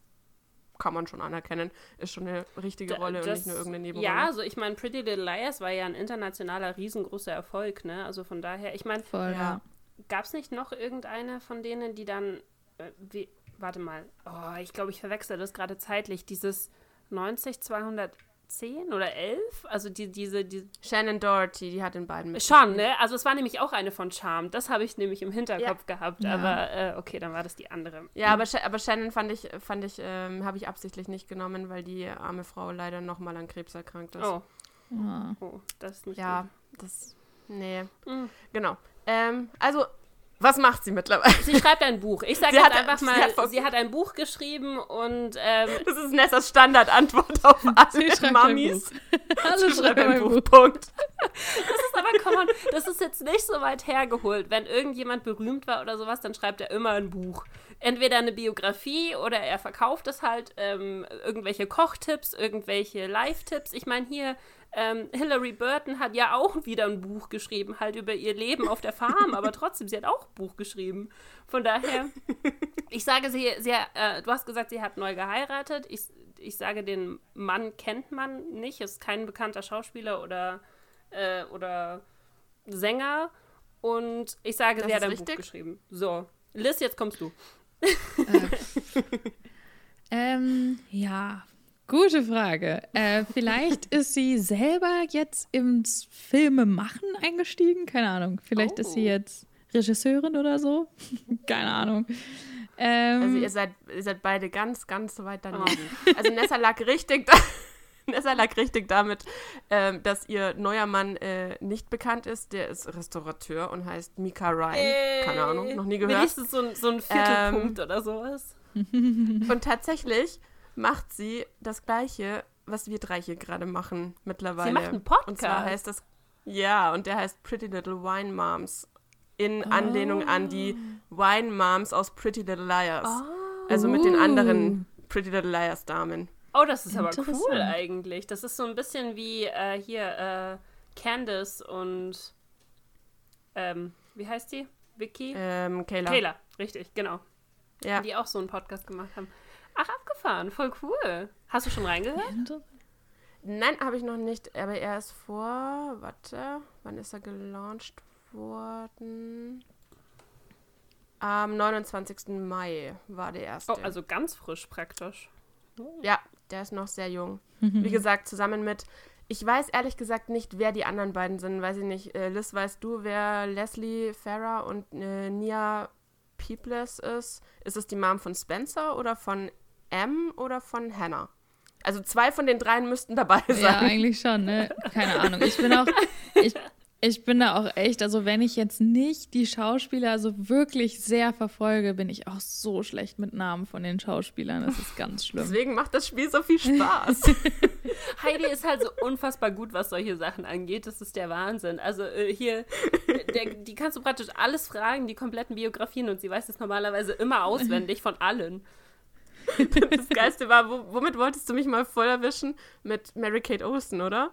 kann man schon anerkennen, ist schon eine richtige Da- Rolle und das- nicht nur irgendeine Nebenrolle. Ja, also ich meine, Pretty Little Liars war ja ein internationaler, riesengroßer Erfolg, ne? Also von daher, ich meine, ja. gab es nicht noch irgendeine von denen, die dann, äh, wie, warte mal, oh, ich glaube, ich verwechsel das gerade zeitlich, dieses 90, 210 oder 11? Also die, diese, die, Shannon Doherty, die hat in beiden mit. schon, ne? Also es war nämlich auch eine von Charm, das habe ich nämlich im Hinterkopf gehabt, Ja. aber äh, okay, dann war das die andere. Ja, aber, aber Shannon fand ich, fand ich, ähm, habe ich absichtlich nicht genommen, weil die arme Frau leider nochmal an Krebs erkrankt ist. Oh, Ja. oh, das ist nicht Ja, das. Nee. gut. Mm. Genau. Ähm, also, was macht sie mittlerweile? Sie schreibt ein Buch. Ich sage Sie jetzt hat- einfach sie mal, hat vor- sie hat ein Buch geschrieben und ähm, Das ist Nessas Standardantwort auf Sie alle Mamis. Alle Sie schreiben ein Buch. Punkt. aber come on, das ist jetzt nicht so weit hergeholt. Wenn irgendjemand berühmt war oder sowas, dann schreibt er immer ein Buch. Entweder eine Biografie oder er verkauft es halt, ähm, irgendwelche Kochtipps, irgendwelche Live-Tipps. Ich meine, hier, ähm, Hillary Burton hat ja auch wieder ein Buch geschrieben, halt über ihr Leben auf der Farm, aber trotzdem, sie hat auch ein Buch geschrieben. Von daher, ich sage, sie, sie äh, du hast gesagt, sie hat neu geheiratet. Ich, ich sage, den Mann kennt man nicht, ist kein bekannter Schauspieler oder, äh, oder Sänger. Und ich sage, Das sie hat ein richtig. Buch geschrieben. So, Liz, jetzt kommst du. Ähm, ja, gute Frage. Äh, vielleicht ist sie selber jetzt ins Filmemachen eingestiegen. Keine Ahnung. Vielleicht ist sie Oh. jetzt Regisseurin oder so. Keine Ahnung. Ähm, Also, ihr seid, ihr seid beide ganz, ganz weit daneben. Also, Nessa lag richtig da. Nessa lag richtig damit, ähm, dass ihr neuer Mann äh, nicht bekannt ist. Der ist Restaurateur und heißt Mika Ryan. Keine Ahnung, noch nie gehört. Wenigstens so, ein- so ein Viertelpunkt oder sowas. Und tatsächlich macht sie das Gleiche, was wir drei hier gerade machen mittlerweile. Sie macht einen Und zwar Podcast. heißt das, ja, und der heißt Pretty Little Wine Moms. In Anlehnung an die Wine Moms aus Pretty Little Liars. Also mit den Uh. anderen Pretty Little Liars Damen. Oh, das ist aber cool eigentlich. Das ist so ein bisschen wie äh, hier äh, Candice und ähm, wie heißt die? Vicky? Ähm, Kayla. Kayla, richtig, genau. Ja. Die auch so einen Podcast gemacht haben. Ach, abgefahren, voll cool. Hast du schon reingehört? Nein, habe ich noch nicht. Aber er ist vor, warte, wann ist er gelauncht worden? Am 29. Mai war der erste. Oh, also ganz frisch praktisch. Ja, der ist noch sehr jung. Wie gesagt, zusammen mit, ich weiß ehrlich gesagt nicht, wer die anderen beiden sind. Weiß ich nicht. Äh, Liz, weißt du, wer Leslie Farah und äh, Nia Peebles ist? Ist es die Mom von Spencer oder von M oder von Hannah? Also zwei von den dreien müssten dabei sein. Ja, eigentlich schon, ne? Keine Ahnung. Ich bin auch, ich, ich bin da auch echt, also wenn ich jetzt nicht die Schauspieler so wirklich sehr verfolge, bin ich auch so schlecht mit Namen von den Schauspielern. Das ist ganz schlimm. Deswegen macht das Spiel so viel Spaß. Heidi ist halt so unfassbar gut, was solche Sachen angeht. Das ist der Wahnsinn. Also äh, hier, der, die kannst du praktisch alles fragen, die kompletten Biografien und sie weiß es normalerweise immer auswendig von allen. das Geilste war, wo, womit wolltest du mich mal voll erwischen? Mit Mary-Kate Olsen, oder?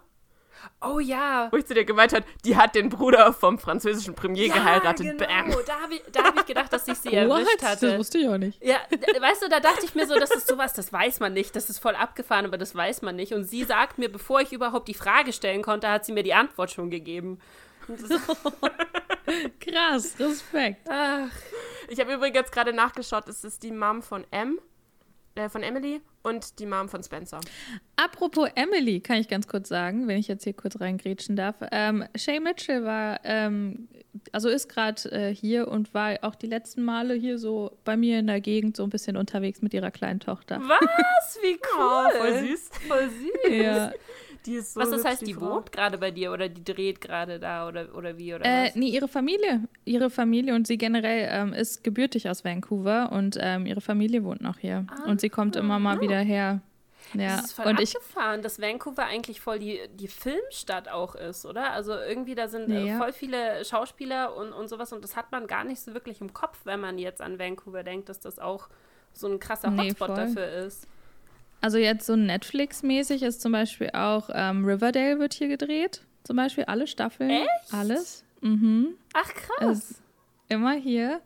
Oh ja. Wo ich zu dir gemeint hat, die hat den Bruder vom französischen Premier ja, geheiratet. Genau. Bam. Da habe ich, da hab ich gedacht, dass ich sie erwischt hatte. Das wusste ich auch nicht. Ja, weißt du, da dachte ich mir so, das ist sowas, das weiß man nicht. Das ist voll abgefahren, aber das weiß man nicht. Und sie sagt mir, bevor ich überhaupt die Frage stellen konnte, hat sie mir die Antwort schon gegeben. Ist, Krass, Respekt. ach, Ich habe übrigens gerade nachgeschaut, es ist die Mom von M, äh, von Emily und die Mom von Spencer. Apropos Emily, kann ich ganz kurz sagen, wenn ich jetzt hier kurz reingrätschen darf. Ähm, Shay Mitchell war, ähm, also ist gerade äh, hier und war auch die letzten Male hier so bei mir in der Gegend so ein bisschen unterwegs mit ihrer kleinen Tochter. was? Wie cool. Oh, voll süß. Voll süß. Ja. Die ist so Was das heißt, die Frau. wohnt gerade bei dir oder die dreht gerade da oder, oder wie oder Äh, was? nee, ihre Familie. Ihre Familie und sie generell ähm, ist gebürtig aus Vancouver und ähm, ihre Familie wohnt noch hier. und sie kommt immer mal wieder her. Ja, Das ist voll und ich, abgefahren, dass Vancouver eigentlich voll die, die Filmstadt auch ist, oder? Also irgendwie da sind äh, Ja. voll viele Schauspieler und, und sowas und das hat man gar nicht so wirklich im Kopf, wenn man jetzt an Vancouver denkt, dass das auch so ein krasser Nee, Hotspot voll. dafür ist. Also jetzt so Netflix-mäßig ist zum Beispiel auch ähm, Riverdale wird hier gedreht. Zum Beispiel alle Staffeln. Echt? Alles. Mhm. Ach krass. Immer hier.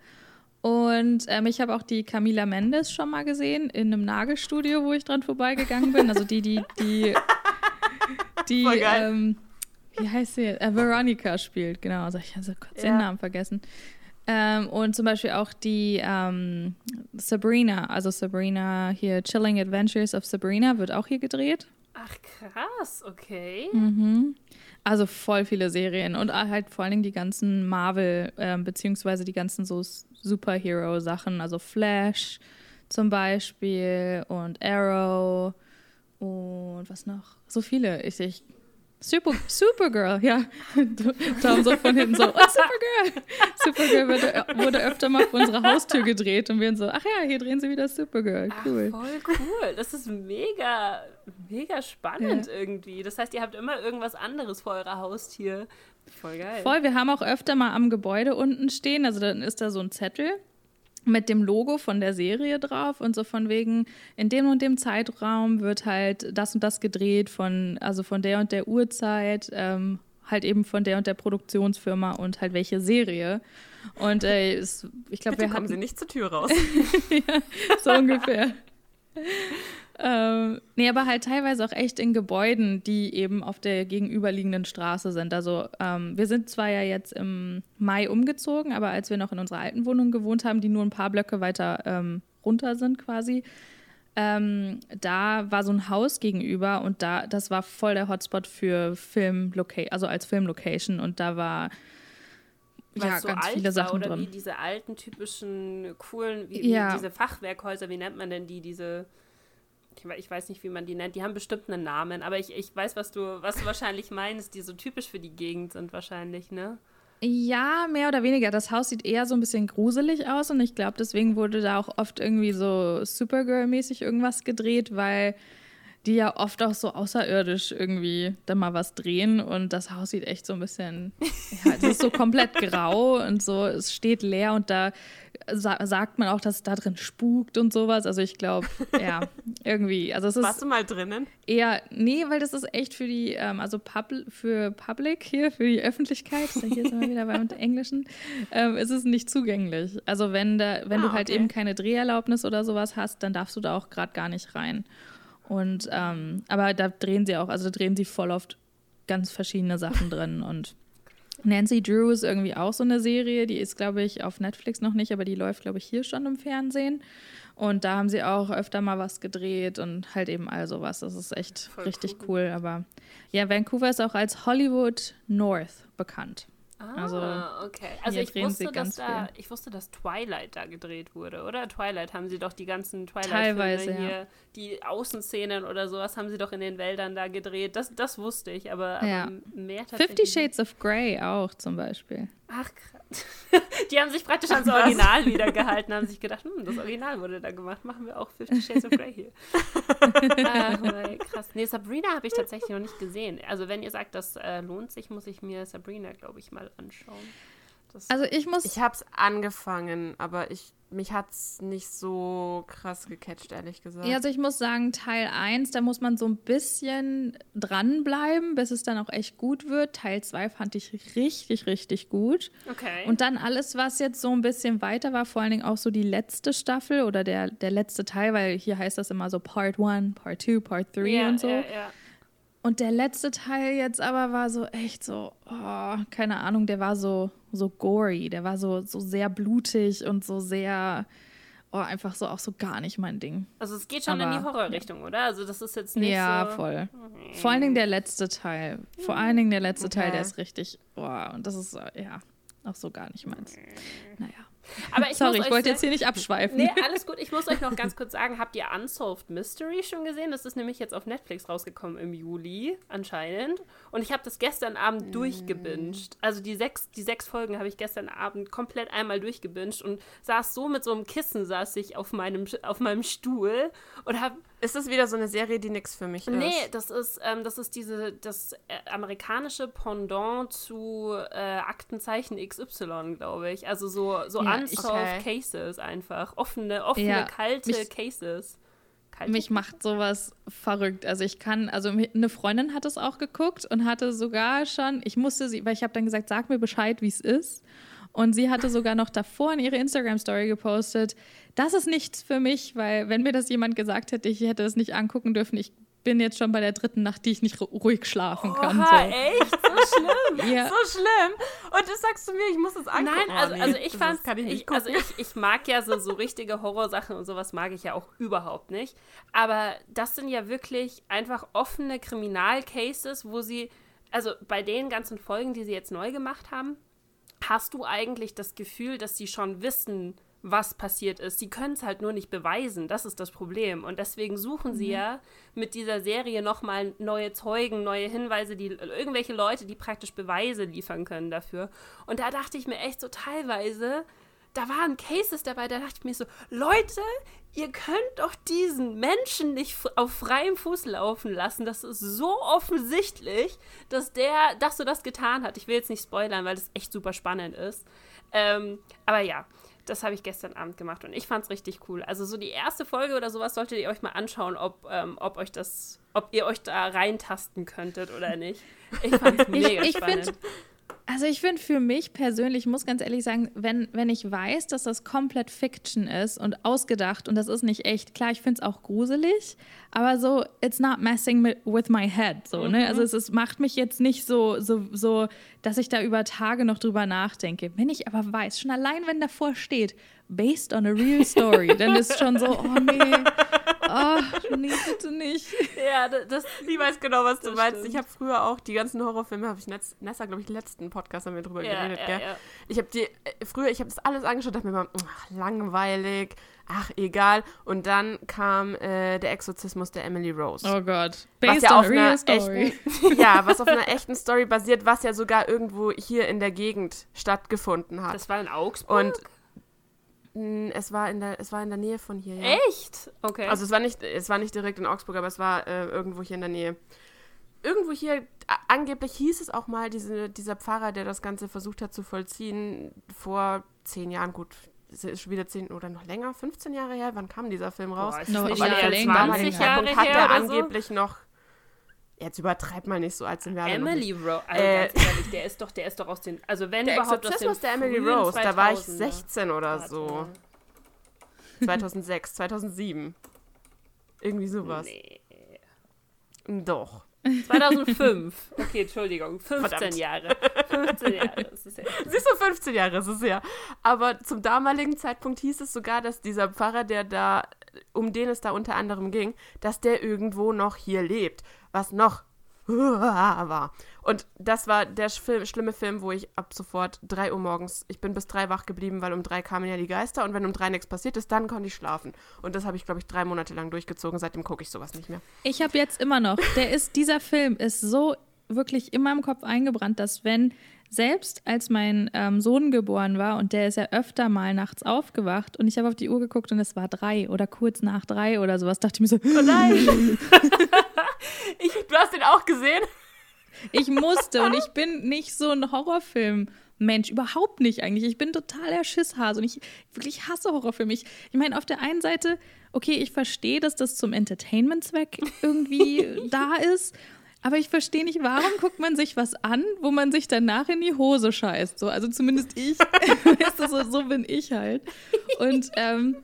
Und ähm, ich habe auch die Camila Mendes schon mal gesehen in einem Nagelstudio, wo ich dran vorbeigegangen bin. Also die, die, die, die, Voll geil. ähm, wie heißt sie? Äh, Veronica spielt, genau. Also ich habe so kurz Ja. den Namen vergessen. Ähm, und zum Beispiel auch die ähm, Sabrina, also Sabrina hier, Chilling Adventures of Sabrina, wird auch hier gedreht. Ach krass, okay. Mhm. Also voll viele Serien und halt vor allen Dingen die ganzen Marvel, ähm, beziehungsweise die ganzen so Superhero-Sachen, also Flash zum Beispiel und Arrow und was noch? So viele. Ich, ich Super, Supergirl, ja. Tom so von hinten so, oh, Supergirl. Supergirl wurde, wurde öfter mal vor unserer Haustür gedreht und wir so, ach ja, hier drehen sie wieder Supergirl. Ach, Cool. voll cool. Das ist mega, mega spannend irgendwie. Das heißt, ihr habt immer irgendwas anderes vor eurer Haustür. Voll geil. Voll, wir haben auch öfter mal am Gebäude unten stehen, also dann ist da so ein Zettel mit dem Logo von der Serie drauf und so von wegen, in dem und dem Zeitraum wird halt das und das gedreht von, also von der und der Uhrzeit, ähm, halt eben von der und der Produktionsfirma und halt welche Serie. Und äh, es, ich glaube, wir kommen hatten Sie nicht zur Tür raus. so ungefähr. Ähm, nee, aber halt teilweise auch echt in Gebäuden, die eben auf der gegenüberliegenden Straße sind. Also ähm, wir sind zwar ja jetzt im Mai umgezogen, aber als wir noch in unserer alten Wohnung gewohnt haben, die nur ein paar Blöcke weiter ähm, runter sind quasi, ähm, da war so ein Haus gegenüber und da, das war voll der Hotspot für Filmlocation, also als Filmlocation und da war ja so ganz alt viele Sachen oder drin. wie diese alten, typischen, coolen, wie, Ja. wie diese Fachwerkhäuser, wie nennt man denn die, diese, ich, ich weiß nicht, wie man die nennt, die haben bestimmt einen Namen, aber ich, ich weiß, was du, was du wahrscheinlich meinst, die so typisch für die Gegend sind wahrscheinlich, ne? Ja, mehr oder weniger. Das Haus sieht eher so ein bisschen gruselig aus und ich glaube, deswegen wurde da auch oft irgendwie so Supergirl-mäßig irgendwas gedreht, weil die ja oft auch so außerirdisch irgendwie da mal was drehen und das Haus sieht echt so ein bisschen, ja, es ist so komplett grau und so, es steht leer und da sa sagt man auch, dass es da drin spukt und sowas. Also ich glaube, ja, irgendwie. Also es ist Warst du mal drinnen? Eher, nee, weil das ist echt für die, ähm, also Pub für Public hier, für die Öffentlichkeit, hier sind wir wieder beim Englischen, ähm, ist es nicht zugänglich. Also wenn, da, wenn ah, du halt okay. eben keine Dreherlaubnis oder sowas hast, dann darfst du da auch gerade gar nicht rein. Und ähm, aber da drehen sie auch, also da drehen sie voll oft ganz verschiedene Sachen drin und Nancy Drew ist irgendwie auch so eine Serie, die ist, glaube ich, auf Netflix noch nicht, aber die läuft, glaube ich, hier schon im Fernsehen. Und da haben sie auch öfter mal was gedreht und halt eben all sowas. Das ist echt Voll richtig cool. cool. Aber ja, Vancouver ist auch als Hollywood North bekannt. Ah, also, okay. Also ich wusste, dass da, ich wusste, dass Twilight da gedreht wurde, oder? Twilight haben sie doch die ganzen Twilight-Filme hier, ja. die Außenszenen oder sowas haben sie doch in den Wäldern da gedreht. Das, das wusste ich, aber, ja. aber mehr tatsächlich. Fifty Shades of Grey auch zum Beispiel. Ach, krass. Die haben sich praktisch ans Original wieder gehalten, haben sich gedacht, hm, das Original wurde da gemacht, machen wir auch Fifty Shades of Grey hier. Ach, krass. Nee, Sabrina habe ich tatsächlich noch nicht gesehen. Also wenn ihr sagt, das äh, lohnt sich, muss ich mir Sabrina, glaube ich, mal anschauen. Das also ich muss. Ich habe es angefangen, aber ich mich hat es nicht so krass gecatcht, ehrlich gesagt. Ja, also ich muss sagen, Teil 1, da muss man so ein bisschen dranbleiben, bis es dann auch echt gut wird. Teil 2 fand ich richtig, richtig gut. Okay. Und dann alles, was jetzt so ein bisschen weiter war, vor allen Dingen auch so die letzte Staffel oder der, der letzte Teil, weil hier heißt das immer so Part 1, Part 2, Part 3 yeah, und so. Yeah, yeah. Und der letzte Teil jetzt aber war so echt so, oh, keine Ahnung, der war so, so gory, der war so, so sehr blutig und so sehr, oh, einfach so auch so gar nicht mein Ding. Also es geht schon aber, in die Horrorrichtung, oder? Also das ist jetzt nicht ja, so... Ja, voll. Vor allen Dingen der letzte Teil. Vor allen Dingen der letzte okay. Teil, der ist richtig, oh, und das ist, ja, auch so gar nicht meins. Naja. Aber ich Sorry, ich wollte jetzt hier nicht abschweifen. Nee, alles gut. Ich muss euch noch ganz kurz sagen, habt ihr Unsolved Mystery schon gesehen? Das ist nämlich jetzt auf Netflix rausgekommen im Juli anscheinend. Und ich habe das gestern Abend mm. durchgebinged. Also die sechs, die sechs Folgen habe ich gestern Abend komplett einmal durchgebinged und saß so mit so einem Kissen, saß ich auf meinem, auf meinem Stuhl und habe ist das wieder so eine Serie, die nichts für mich ist? Nee, das ist, ähm, das ist diese, das äh, amerikanische Pendant zu äh, Aktenzeichen XY, glaube ich. Also so, so ja, unsolved okay. Cases einfach. Offene, offene, ja, kalte mich, Cases. Kalte mich macht sowas verrückt. Also ich kann, also eine Freundin hat es auch geguckt und hatte sogar schon, ich musste sie, weil ich habe dann gesagt, sag mir Bescheid, wie es ist. Und sie hatte sogar noch davor in ihre Instagram-Story gepostet, das ist nichts für mich, weil wenn mir das jemand gesagt hätte, ich hätte es nicht angucken dürfen, ich bin jetzt schon bei der dritten Nacht, die ich nicht ruhig schlafen kann. Oha, so. echt? So schlimm? ja. So schlimm? Und das sagst du mir, ich muss es angucken. Nein, also, also ich fand, ich, also ich, ich mag ja so, so richtige Horrorsachen und sowas mag ich ja auch überhaupt nicht. Aber das sind ja wirklich einfach offene Kriminalcases, wo sie, also bei den ganzen Folgen, die sie jetzt neu gemacht haben, hast du eigentlich das Gefühl, dass sie schon wissen, was passiert ist. Sie können es halt nur nicht beweisen. Das ist das Problem. Und deswegen suchen sie mhm. ja mit dieser Serie nochmal neue Zeugen, neue Hinweise, die irgendwelche Leute, die praktisch Beweise liefern können dafür. Und da dachte ich mir echt so teilweise, da waren Cases dabei, da dachte ich mir so, Leute, ihr könnt doch diesen Menschen nicht auf freiem Fuß laufen lassen. Das ist so offensichtlich, dass der, dass du das getan hat. Ich will jetzt nicht spoilern, weil das echt super spannend ist. Ähm, aber ja, das habe ich gestern Abend gemacht und ich fand es richtig cool. Also so die erste Folge oder sowas solltet ihr euch mal anschauen, ob, ähm, ob euch das, ob ihr euch da reintasten könntet oder nicht. Ich fand es mega ich, ich spannend. Find, also ich finde für mich persönlich, ich muss ganz ehrlich sagen, wenn, wenn ich weiß, dass das komplett Fiction ist und ausgedacht und das ist nicht echt, klar, ich finde es auch gruselig, aber so, it's not messing with my head, so, ne? Also mhm. es, es macht mich jetzt nicht so, so, so, dass ich da über Tage noch drüber nachdenke. Wenn ich aber weiß, schon allein wenn davor steht, based on a real story, dann ist schon so, oh nee, oh, nee, bitte nicht. Ja, das, ich weiß genau, was du meinst. Stimmt. Ich habe früher auch die ganzen Horrorfilme, habe ich Nessa, glaube ich, letzten Podcast haben wir drüber ja, geredet, ja, gell? Ja. Ich habe die, äh, früher, ich habe das alles angeschaut, dachte mir immer, ach, langweilig, ach, egal. Und dann kam äh, der Exorzismus der Emily Rose. Oh Gott. Based was ja on auf einer story. echten, ja, was auf einer echten Story basiert, was ja sogar irgendwo hier in der Gegend stattgefunden hat. Das war in Augsburg? Und Es war in der, es war in der Nähe von hier, ja. Echt? Okay. Also es war nicht, es war nicht direkt in Augsburg, aber es war äh, irgendwo hier in der Nähe. Irgendwo hier, angeblich hieß es auch mal, diese, dieser Pfarrer, der das Ganze versucht hat zu vollziehen, vor zehn Jahren, gut, es ist schon wieder zehn oder noch länger, 15 Jahre her, wann kam dieser Film raus? Boah, ist das nicht Auf eher Fälle 20 Jahre hat er oder so? angeblich noch, jetzt übertreibt mal nicht so, als sind wir alle Emily. Rose, also Äh, ganz ehrlich, der ist doch, der ist doch aus den, also wenn Der überhaupt aus den Exorzismus der Emily Rose, da war ich 2000er. 16 oder so. mal. 2006, 2007. Irgendwie sowas. Nee. Doch. 2005. Okay, Entschuldigung. 15 Verdammt. Jahre. 15 Jahre. Das ist ja Siehst du, 15 Jahre ist es ja. Aber zum damaligen Zeitpunkt hieß es sogar, dass dieser Pfarrer, der da, um den es da unter anderem ging, dass der irgendwo noch hier lebt. Was noch war. Und das war der Film, schlimme Film, wo ich ab sofort 3 Uhr morgens, ich bin bis 3 wach geblieben, weil um 3 kamen ja die Geister und wenn um 3 nichts passiert ist, dann konnte ich schlafen. Und das habe ich, glaube ich, drei Monate lang durchgezogen. Seitdem gucke ich sowas nicht mehr. Ich habe jetzt immer noch, der ist, dieser Film ist so wirklich in meinem Kopf eingebrannt, dass wenn, selbst als mein ähm, Sohn geboren war und der ist ja öfter mal nachts aufgewacht und ich habe auf die Uhr geguckt und es war drei oder kurz nach drei oder sowas, dachte ich mir so, Oh nein! ich, du hast den auch gesehen? ich musste und ich bin nicht so ein Horrorfilm-Mensch, überhaupt nicht eigentlich. Ich bin total der Schisshase und ich wirklich hasse Horrorfilme. Ich, ich meine, auf der einen Seite, okay, ich verstehe, dass das zum Entertainment-Zweck irgendwie da ist. Aber ich verstehe nicht, warum guckt man sich was an, wo man sich danach in die Hose scheißt. So, also zumindest ich. Weißt du, so, so bin ich halt. Und ähm,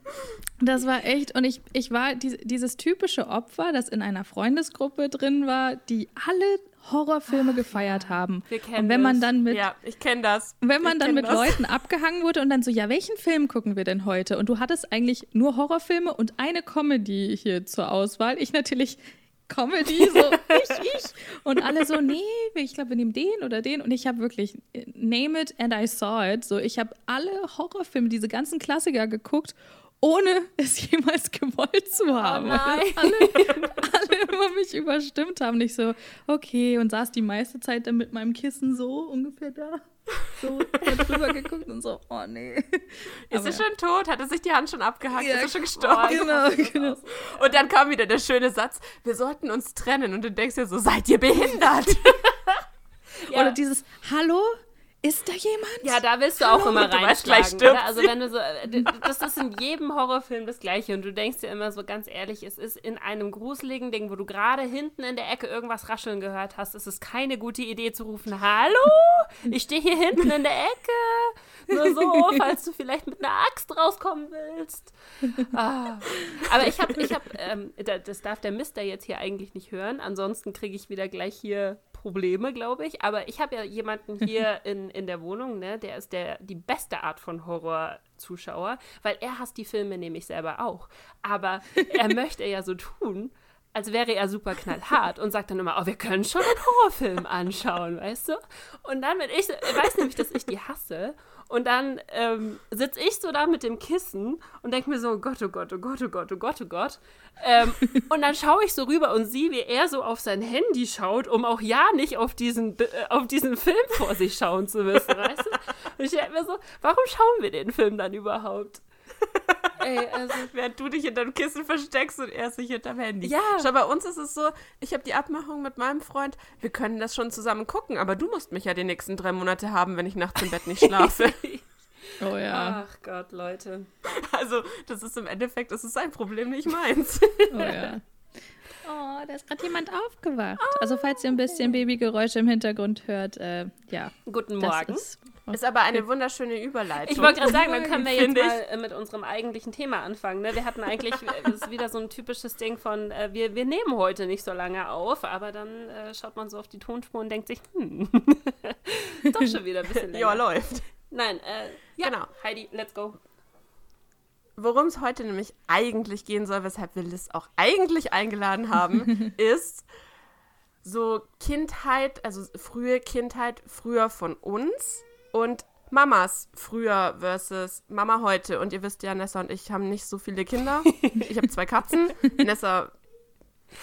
das war echt, und ich, ich war die, dieses typische Opfer, das in einer Freundesgruppe drin war, die alle Horrorfilme gefeiert haben. wir kennen und wenn man das. dann mit Ja, ich kenne das. und wenn man Ich dann mit das. Leuten abgehangen wurde und dann so, ja, welchen Film gucken wir denn heute? Und du hattest eigentlich nur Horrorfilme und eine Comedy hier zur Auswahl. Ich natürlich Comedy, so ich, ich. Und alle so, nee, ich glaube, wir nehmen den oder den. Und ich habe wirklich, äh, name it and I saw it. So, ich habe alle Horrorfilme, diese ganzen Klassiker geguckt, ohne es jemals gewollt zu haben. nein. Weil alle, alle immer mich überstimmt haben. Nicht so, okay, und saß die meiste Zeit dann mit meinem Kissen so ungefähr da. So drüber geguckt und so, oh nee. Ist er schon tot? Hat er sich die Hand schon abgehackt? Ja, ist er schon gestorben? Genau, genau. Und dann kam wieder der schöne Satz, wir sollten uns trennen. Und du denkst dir so, seid ihr behindert? Ja. Oder dieses, hallo, ist da jemand? Ja, da willst du auch immer weißt, reinschlagen. oder? Also wenn du so, äh, das ist in jedem Horrorfilm das Gleiche und du denkst dir immer so ganz ehrlich, es ist in einem gruseligen Ding, wo du gerade hinten in der Ecke irgendwas rascheln gehört hast, es ist keine gute Idee zu rufen, hallo, ich stehe hier hinten in der Ecke, nur so, falls du vielleicht mit einer Axt rauskommen willst. Ah. Aber ich habe, ich habe, ähm, da- das darf der Mister jetzt hier eigentlich nicht hören, ansonsten kriege ich wieder gleich hier Probleme, glaube ich. Aber ich habe ja jemanden hier in, in der Wohnung, ne, der ist der, die beste Art von Horror-Zuschauer, weil er hasst die Filme nämlich selber auch. Aber er möchte ja so tun, als wäre er super knallhart und sagt dann immer, oh, wir können schon einen Horrorfilm anschauen, weißt du? Und dann, wenn ich, er weiß nämlich, dass ich die hasse. Und dann ähm, sitze ich so da mit dem Kissen und denke mir so, oh Gott, oh Gott, oh Gott, oh Gott, oh Gott, oh Gott. Ähm, und dann schaue ich so rüber und sehe, wie er so auf sein Handy schaut, um auch ja nicht auf diesen, äh, auf diesen Film vor sich schauen zu müssen, weißt du? Und ich denke mir so, warum schauen wir den Film dann überhaupt? Ey, also, Während du dich hinterm Kissen versteckst und er sich hinterm Handy. Ja. Schau, bei uns ist es so, ich habe die Abmachung mit meinem Freund, wir können das schon zusammen gucken, aber du musst mich ja die nächsten drei Monate haben, wenn ich nachts im Bett nicht schlafe. Oh ja, ach Gott, Leute. also, das ist im Endeffekt, das ist sein Problem, nicht meins. oh ja. Oh, da ist gerade jemand aufgewacht. Also falls ihr ein bisschen Babygeräusche im Hintergrund hört, äh, ja. Guten das Morgen. Ist, Ist aber eine wunderschöne Überleitung. Ich wollte gerade sagen, dann können wir jetzt mal äh, mit unserem eigentlichen Thema anfangen. Ne? Wir hatten eigentlich, äh, das ist wieder so ein typisches Ding von, äh, wir, wir nehmen heute nicht so lange auf, aber dann äh, schaut man so auf die Tonspur und denkt sich, hm, doch schon wieder ein bisschen länger. Ja, läuft. Nein, äh, ja, Genau. Heidi, let's go. Worum es heute nämlich eigentlich gehen soll, weshalb wir Liz auch eigentlich eingeladen haben, ist so Kindheit, also frühe Kindheit, früher von uns und Mamas früher versus Mama heute. Und ihr wisst ja, Nessa und ich haben nicht so viele Kinder. Ich habe zwei Katzen. Nessa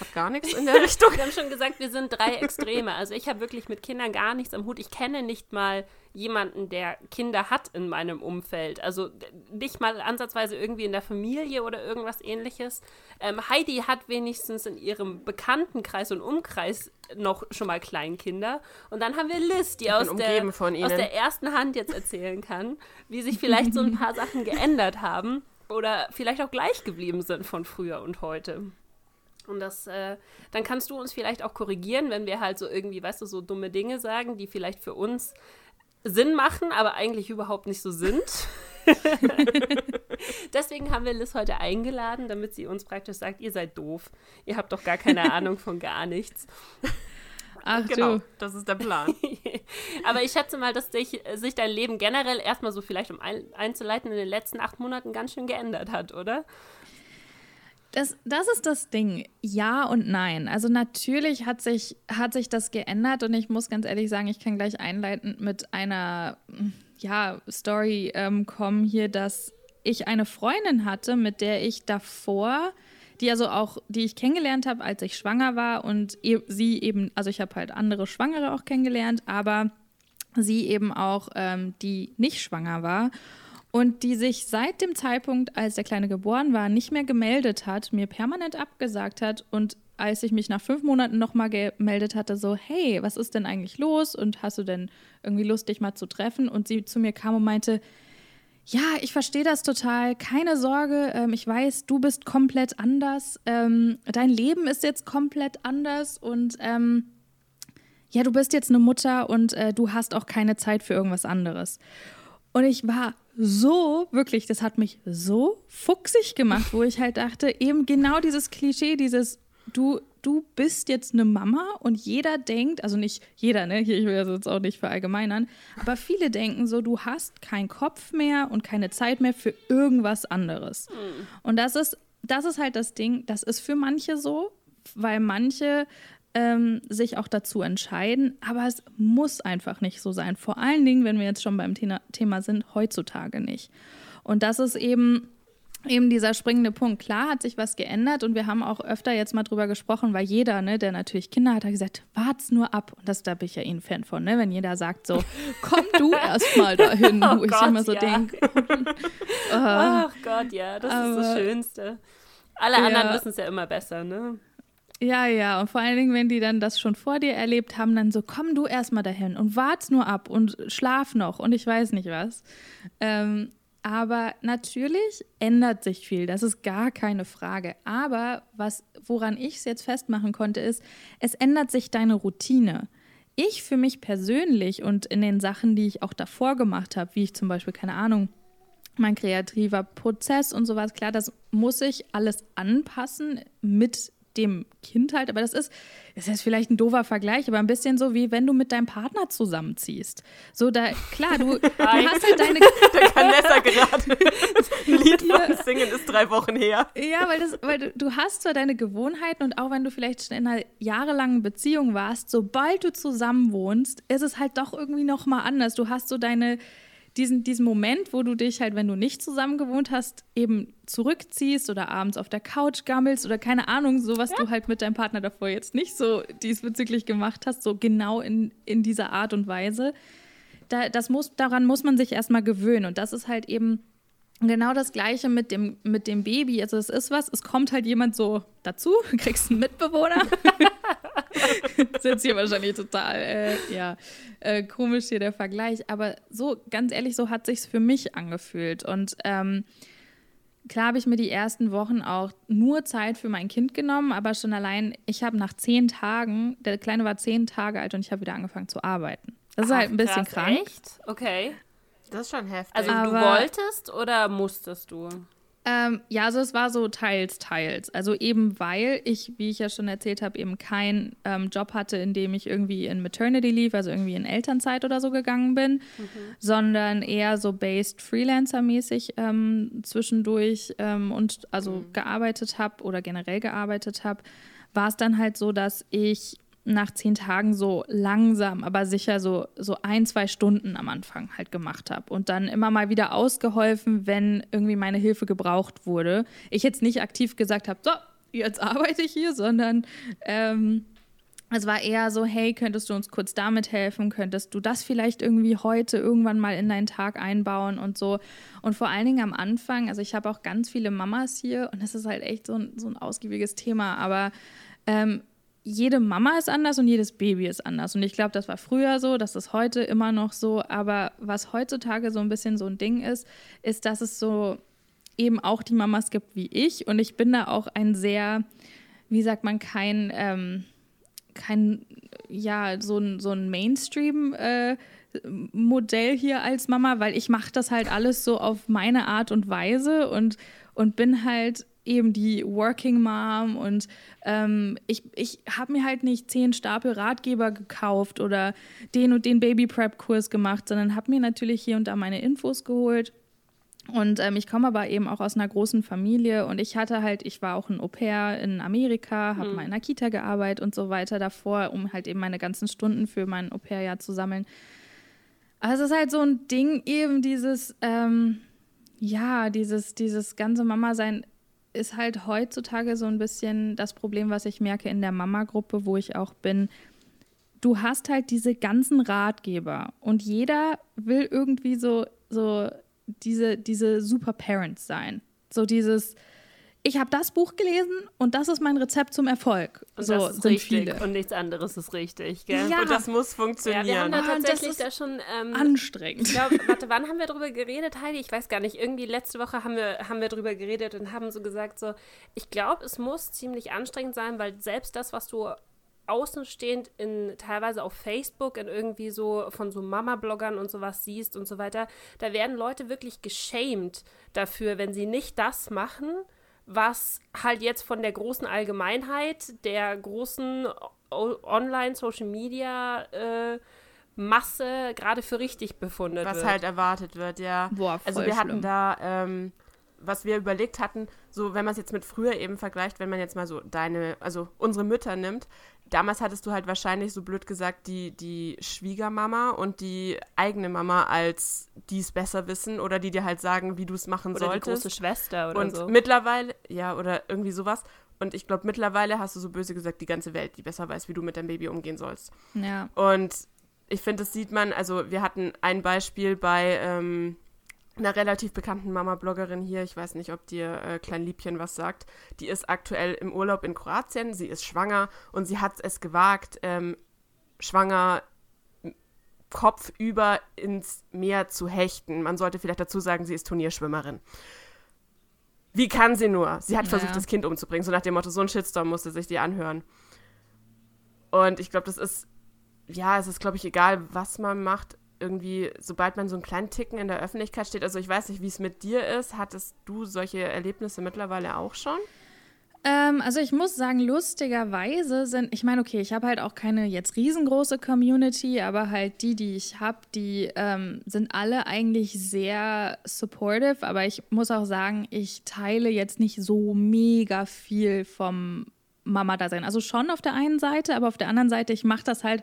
habe gar nichts in der Richtung. Wir haben schon gesagt, wir sind drei Extreme. Also ich habe wirklich mit Kindern gar nichts am Hut. Ich kenne nicht mal jemanden, der Kinder hat in meinem Umfeld. Also nicht mal ansatzweise irgendwie in der Familie oder irgendwas ähnliches. Ähm, Heidi hat wenigstens in ihrem Bekanntenkreis und Umkreis noch schon mal Kleinkinder. Und dann haben wir Liz, die aus der, aus der ersten Hand jetzt erzählen kann, wie sich vielleicht so ein paar Sachen geändert haben oder vielleicht auch gleich geblieben sind von früher und heute. Und das, äh, dann kannst du uns vielleicht auch korrigieren, wenn wir halt so irgendwie, weißt du, so dumme Dinge sagen, die vielleicht für uns Sinn machen, aber eigentlich überhaupt nicht so sind. Deswegen haben wir Liz heute eingeladen, damit sie uns praktisch sagt, ihr seid doof. Ihr habt doch gar keine Ahnung von gar nichts. Ach genau, du. das ist der Plan. aber ich schätze mal, dass sich, sich dein Leben generell erstmal so vielleicht um ein, einzuleiten in den letzten acht Monaten ganz schön geändert hat, oder? Das, das ist das Ding. Ja und nein. Also natürlich hat sich, hat sich das geändert und ich muss ganz ehrlich sagen, ich kann gleich einleitend mit einer ja, Story ähm, kommen hier, dass ich eine Freundin hatte, mit der ich davor, die also auch, die ich kennengelernt habe, als ich schwanger war und e sie eben, also ich habe halt andere Schwangere auch kennengelernt, aber sie eben auch, ähm, die nicht schwanger war und die sich seit dem Zeitpunkt, als der Kleine geboren war, nicht mehr gemeldet hat, mir permanent abgesagt hat und als ich mich nach fünf Monaten nochmal gemeldet hatte, so, hey, was ist denn eigentlich los und hast du denn irgendwie Lust, dich mal zu treffen? Und sie zu mir kam und meinte, ja, ich verstehe das total, keine Sorge, ähm, ich weiß, du bist komplett anders, ähm, dein Leben ist jetzt komplett anders und ähm, ja, du bist jetzt eine Mutter und äh, du hast auch keine Zeit für irgendwas anderes. Und ich war so, wirklich, das hat mich so fuchsig gemacht, wo ich halt dachte, eben genau dieses Klischee, dieses, du, du bist jetzt eine Mama und jeder denkt, also nicht jeder, ne, ich will das jetzt auch nicht verallgemeinern, aber viele denken so, du hast keinen Kopf mehr und keine Zeit mehr für irgendwas anderes. Mhm. Und das ist, das ist halt das Ding, das ist für manche so, weil manche ähm, sich auch dazu entscheiden. Aber es muss einfach nicht so sein. Vor allen Dingen, wenn wir jetzt schon beim Thema sind, heutzutage nicht. Und das ist eben eben dieser springende Punkt. Klar hat sich was geändert und wir haben auch öfter jetzt mal drüber gesprochen, weil jeder, ne, der natürlich Kinder hat, hat gesagt, wart's nur ab. Und das, da bin ich ja eh ein Fan von, ne, wenn jeder sagt so, komm du erst mal dahin, oh wo ich Gott, immer so ja. denke. Ach Gott, ja, das Aber, ist das Schönste. Alle ja. anderen wissen es ja immer besser, ne? Ja, ja, und vor allen Dingen, wenn die dann das schon vor dir erlebt haben, dann so, komm du erstmal dahin und wart's nur ab und schlaf noch und ich weiß nicht was. Ähm, aber natürlich ändert sich viel, das ist gar keine Frage. Aber was, woran ich es jetzt festmachen konnte, ist, es ändert sich deine Routine. Ich für mich persönlich und in den Sachen, die ich auch davor gemacht habe, wie ich zum Beispiel, keine Ahnung, mein kreativer Prozess und sowas, klar, das muss ich alles anpassen mit dem Kind halt, aber das ist, das ist vielleicht ein doofer Vergleich, aber ein bisschen so wie wenn du mit deinem Partner zusammenziehst. So da, klar, du, du hast halt deine. Da kann Nessa gerade ein Lied von singen, ist drei Wochen her. Ja, weil, das, weil du, du hast zwar deine Gewohnheiten und auch wenn du vielleicht schon in einer jahrelangen Beziehung warst, sobald du zusammen wohnst, ist es halt doch irgendwie nochmal anders. Du hast so deine diesen, diesen Moment, wo du dich halt, wenn du nicht zusammen gewohnt hast, eben zurückziehst oder abends auf der Couch gammelst oder keine Ahnung, so was ja. du halt mit deinem Partner davor jetzt nicht so diesbezüglich gemacht hast, so genau in, in dieser Art und Weise. Da, das muss, daran muss man sich erstmal gewöhnen. Und das ist halt eben genau das Gleiche mit dem, mit dem Baby. Also es ist was, es kommt halt jemand so dazu, kriegst einen Mitbewohner. das ist jetzt hier wahrscheinlich total, äh, ja, äh, komisch hier der Vergleich. Aber so, ganz ehrlich, so hat sich's für mich angefühlt. Und ähm, klar habe ich mir die ersten Wochen auch nur Zeit für mein Kind genommen, aber schon allein, ich habe nach zehn Tagen, der Kleine war zehn Tage alt und ich habe wieder angefangen zu arbeiten. Das ist Ach, halt ein bisschen krass, krank. Echt? Okay. Das ist schon heftig. Also aber, du wolltest oder musstest du? Ähm, ja, also es war so teils, teils. Also eben weil ich, wie ich ja schon erzählt habe, eben keinen ähm, Job hatte, in dem ich irgendwie in Maternity Leave, also irgendwie in Elternzeit oder so gegangen bin, mhm. sondern eher so based Freelancer-mäßig ähm, zwischendurch ähm, und also mhm. gearbeitet habe oder generell gearbeitet habe, war es dann halt so, dass ich nach zehn Tagen so langsam, aber sicher so, so ein, zwei Stunden am Anfang halt gemacht habe und dann immer mal wieder ausgeholfen, wenn irgendwie meine Hilfe gebraucht wurde. Ich jetzt nicht aktiv gesagt habe, so, jetzt arbeite ich hier, sondern ähm, es war eher so, hey, könntest du uns kurz damit helfen? Könntest du das vielleicht irgendwie heute irgendwann mal in deinen Tag einbauen und so? Und vor allen Dingen am Anfang, also ich habe auch ganz viele Mamas hier und das ist halt echt so ein, so ein ausgiebiges Thema, aber ähm, jede Mama ist anders und jedes Baby ist anders. Und ich glaube, das war früher so, das ist heute immer noch so. Aber was heutzutage so ein bisschen so ein Ding ist, ist, dass es so eben auch die Mamas gibt wie ich. Und ich bin da auch ein sehr, wie sagt man, kein... Ähm, kein, ja, so ein, so ein Mainstream-Modell äh, hier als Mama, weil ich mache das halt alles so auf meine Art und Weise und, und bin halt eben die Working Mom und ähm, ich, ich habe mir halt nicht zehn Stapel Ratgeber gekauft oder den und den Baby Prep Kurs gemacht, sondern habe mir natürlich hier und da meine Infos geholt und ähm, ich komme aber eben auch aus einer großen Familie und ich hatte halt, ich war auch ein Au pair in Amerika, habe mhm. mal in einer Kita gearbeitet und so weiter davor, um halt eben meine ganzen Stunden für mein Au pair-Jahr zu sammeln. Also es ist halt so ein Ding, eben dieses, ähm, ja, dieses, dieses ganze Mama-Sein ist halt heutzutage so ein bisschen das Problem, was ich merke in der Mama-Gruppe, wo ich auch bin. Du hast halt diese ganzen Ratgeber und jeder will irgendwie so, so diese, diese Super Parents sein. So dieses, ich habe das Buch gelesen und das ist mein Rezept zum Erfolg. Und so das ist sind richtig viele. und nichts anderes ist richtig, gell? Ja. Und das muss funktionieren. Ja, wir haben da Ah, tatsächlich das da schon ähm, Anstrengend. Ich glaube, warte, wann haben wir darüber geredet, Heidi? Ich weiß gar nicht. Irgendwie letzte Woche haben wir, haben wir darüber geredet und haben so gesagt, so, ich glaube, es muss ziemlich anstrengend sein, weil selbst das, was du außenstehend in teilweise auf Facebook in irgendwie so von so Mama-Bloggern und sowas siehst und so weiter, da werden Leute wirklich geschämt dafür, wenn sie nicht das machen, was halt jetzt von der großen Allgemeinheit, der großen Online-Social-Media äh, Masse gerade für richtig befunden was wird. halt erwartet wird, ja. Boah, voll also wir hatten schlimm. da, ähm, was wir überlegt hatten, so wenn man es jetzt mit früher eben vergleicht, wenn man jetzt mal so deine, also unsere Mütter nimmt, damals hattest du halt wahrscheinlich so blöd gesagt die, die Schwiegermama und die eigene Mama als die es besser wissen oder die dir halt sagen, wie du es machen oder die solltest. große Schwester oder und so. mittlerweile, ja, oder irgendwie sowas. Und ich glaube, mittlerweile hast du so böse gesagt, die ganze Welt, die besser weiß, wie du mit deinem Baby umgehen sollst. Ja. Und ich finde, das sieht man, also wir hatten ein Beispiel bei ähm, einer relativ bekannten Mama-Bloggerin hier, ich weiß nicht, ob dir äh, Klein Liebchen was sagt, die ist aktuell im Urlaub in Kroatien, sie ist schwanger und sie hat es gewagt, ähm, schwanger Kopf über ins Meer zu hechten. Man sollte vielleicht dazu sagen, sie ist Turnierschwimmerin. Wie kann sie nur? Sie hat Ja. versucht, das Kind umzubringen, so nach dem Motto, so ein Shitstorm musste sich die anhören. Und ich glaube, das ist, ja, es ist, glaube ich, egal, was man macht. Irgendwie, sobald man so einen kleinen Ticken in der Öffentlichkeit steht, also ich weiß nicht, wie es mit dir ist. Hattest du solche Erlebnisse mittlerweile auch schon? Ähm, also ich muss sagen, lustigerweise sind, ich meine, okay, ich habe halt auch keine jetzt riesengroße Community, aber halt die, die ich habe, die ähm, sind alle eigentlich sehr supportive, aber ich muss auch sagen, ich teile jetzt nicht so mega viel vom Mama-Dasein. Also schon auf der einen Seite, aber auf der anderen Seite, ich mache das halt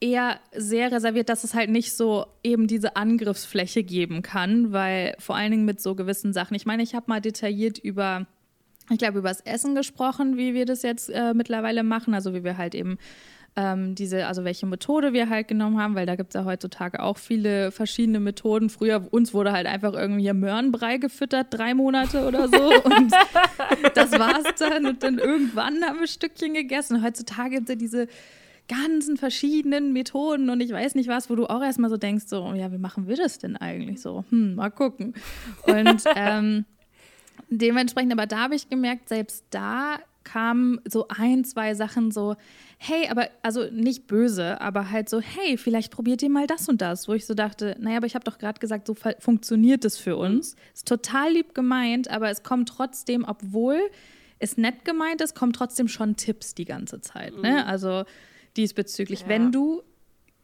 eher sehr reserviert, dass es halt nicht so eben diese Angriffsfläche geben kann, weil vor allen Dingen mit so gewissen Sachen. Ich meine, ich habe mal detailliert über ich glaube, über das Essen gesprochen, wie wir das jetzt äh, mittlerweile machen. Also wie wir halt eben ähm, diese, also welche Methode wir halt genommen haben, weil da gibt es ja heutzutage auch viele verschiedene Methoden. Früher, uns wurde halt einfach irgendwie Möhrenbrei gefüttert, drei Monate oder so. Und das war's dann. Und dann irgendwann haben wir ein Stückchen gegessen. Heutzutage gibt es ja diese ganzen verschiedenen Methoden und ich weiß nicht was, wo du auch erstmal so denkst, so, ja, wie machen wir das denn eigentlich so? Hm, mal gucken. Und ähm, dementsprechend, aber da habe ich gemerkt, selbst da kamen so ein, zwei Sachen so, hey, aber, also nicht böse, aber halt so, hey, vielleicht probiert ihr mal das und das, wo ich so dachte, naja, aber ich habe doch gerade gesagt, so fu- funktioniert es für uns. Ist total lieb gemeint, aber es kommt trotzdem, obwohl es nett gemeint ist, kommen trotzdem schon Tipps die ganze Zeit, ne? Also diesbezüglich, Ja. wenn du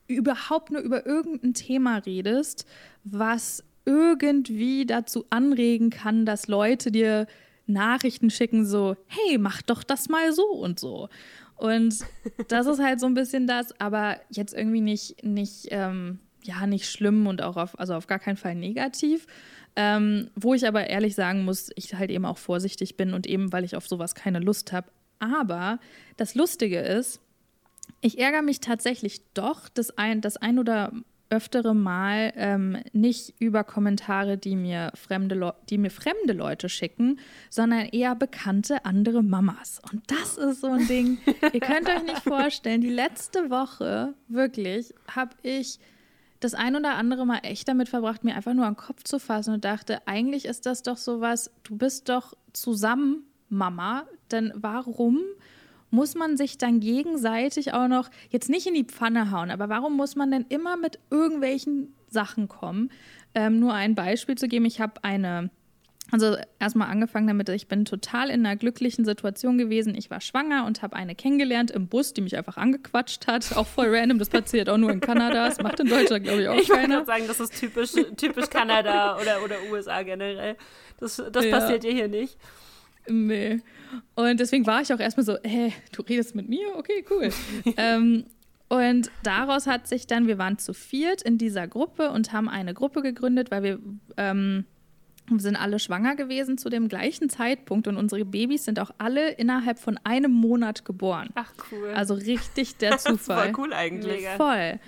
überhaupt nur über irgendein Thema redest, was irgendwie dazu anregen kann, dass Leute dir Nachrichten schicken, so, hey, mach doch das mal so und so. Und das ist halt so ein bisschen das, aber jetzt irgendwie nicht, nicht, ähm, ja, nicht schlimm und auch auf, also auf gar keinen Fall negativ. Ähm, wo ich aber ehrlich sagen muss, ich halt eben auch vorsichtig bin und eben, weil ich auf sowas keine Lust habe. Aber das Lustige ist, ich ärgere mich tatsächlich doch das ein, das ein oder öftere Mal ähm, nicht über Kommentare, die mir, fremde die mir fremde Leute schicken, sondern eher bekannte andere Mamas. Und das ist so ein Ding, ihr könnt euch nicht vorstellen, die letzte Woche, wirklich, habe ich das ein oder andere Mal echt damit verbracht, mir einfach nur an den Kopf zu fassen und dachte, eigentlich ist das doch sowas, du bist doch zusammen Mama, denn warum muss man sich dann gegenseitig auch noch jetzt nicht in die Pfanne hauen, aber warum muss man denn immer mit irgendwelchen Sachen kommen? Ähm, nur ein Beispiel zu geben, ich habe eine also erstmal angefangen damit, ich bin total in einer glücklichen Situation gewesen. Ich war schwanger und habe eine kennengelernt im Bus, die mich einfach angequatscht hat. Auch voll random, das passiert auch nur in Kanada. Das macht in Deutschland, glaube ich, auch ich keiner. Ich sagen, das ist typisch, typisch Kanada oder, oder USA generell. Das, das ja. passiert dir hier nicht. Nee. Und deswegen war ich auch erstmal so, hä, du redest mit mir? Okay, cool. ähm, und daraus hat sich dann, wir waren zu viert in dieser Gruppe und haben eine Gruppe gegründet, weil wir ähm, sind alle schwanger gewesen zu dem gleichen Zeitpunkt und unsere Babys sind auch alle innerhalb von einem Monat geboren. Ach cool. Also richtig der Zufall. das voll cool eigentlich. Voll.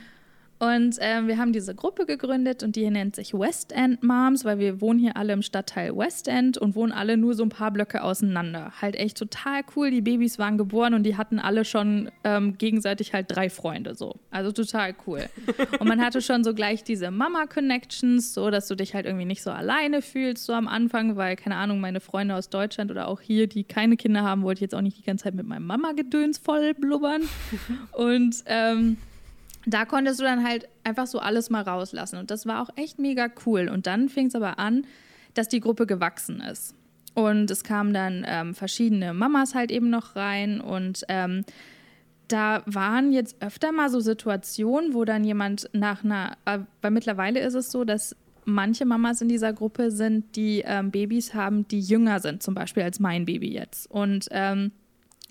Und ähm, wir haben diese Gruppe gegründet und die nennt sich West End Moms, weil wir wohnen hier alle im Stadtteil West End und wohnen alle nur so ein paar Blöcke auseinander. Halt echt total cool. Die Babys waren geboren und die hatten alle schon ähm, gegenseitig halt drei Freunde so. Also total cool. und man hatte schon so gleich diese Mama-Connections, so dass du dich halt irgendwie nicht so alleine fühlst so am Anfang, weil, keine Ahnung, meine Freunde aus Deutschland oder auch hier, die keine Kinder haben, wollte ich jetzt auch nicht die ganze Zeit mit meinem Mama-Gedöns voll blubbern. und ähm, da konntest du dann halt einfach so alles mal rauslassen. Und das war auch echt mega cool. Und dann fing es aber an, dass die Gruppe gewachsen ist. Und es kamen dann ähm, verschiedene Mamas halt eben noch rein. Und ähm, da waren jetzt öfter mal so Situationen, wo dann jemand nach einer, äh, weil mittlerweile ist es so, dass manche Mamas in dieser Gruppe sind, die ähm, Babys haben, die jünger sind, zum Beispiel als mein Baby jetzt. Und ähm,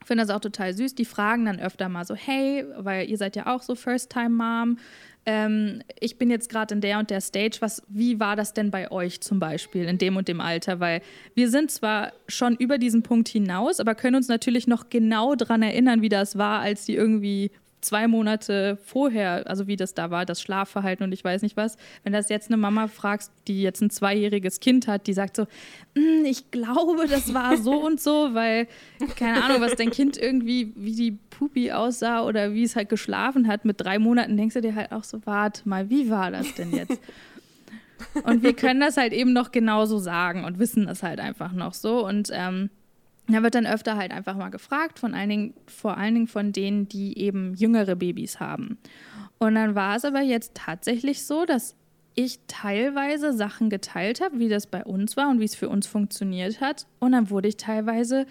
finde das auch total süß. Die fragen dann öfter mal so, hey, weil ihr seid ja auch so First-Time-Mom. Ähm, ich bin jetzt gerade in der und der Stage. Was, wie war das denn bei euch zum Beispiel in dem und dem Alter? Weil wir sind zwar schon über diesen Punkt hinaus, aber können uns natürlich noch genau daran erinnern, wie das war, als die irgendwie zwei Monate vorher, also wie das da war, das Schlafverhalten und ich weiß nicht was, wenn das jetzt eine Mama fragst, die jetzt ein zweijähriges Kind hat, die sagt so, mm, ich glaube, das war so und so, weil keine Ahnung, was dein Kind irgendwie, wie die Pupi aussah oder wie es halt geschlafen hat mit drei Monaten, denkst du dir halt auch so, warte mal, wie war das denn jetzt? Und wir können das halt eben noch genauso sagen und wissen es halt einfach noch so und ähm, da wird dann öfter halt einfach mal gefragt, von Dingen, vor allen Dingen von denen, die eben jüngere Babys haben. Und dann war es aber jetzt tatsächlich so, dass ich teilweise Sachen geteilt habe, wie das bei uns war und wie es für uns funktioniert hat. Und dann wurde ich teilweise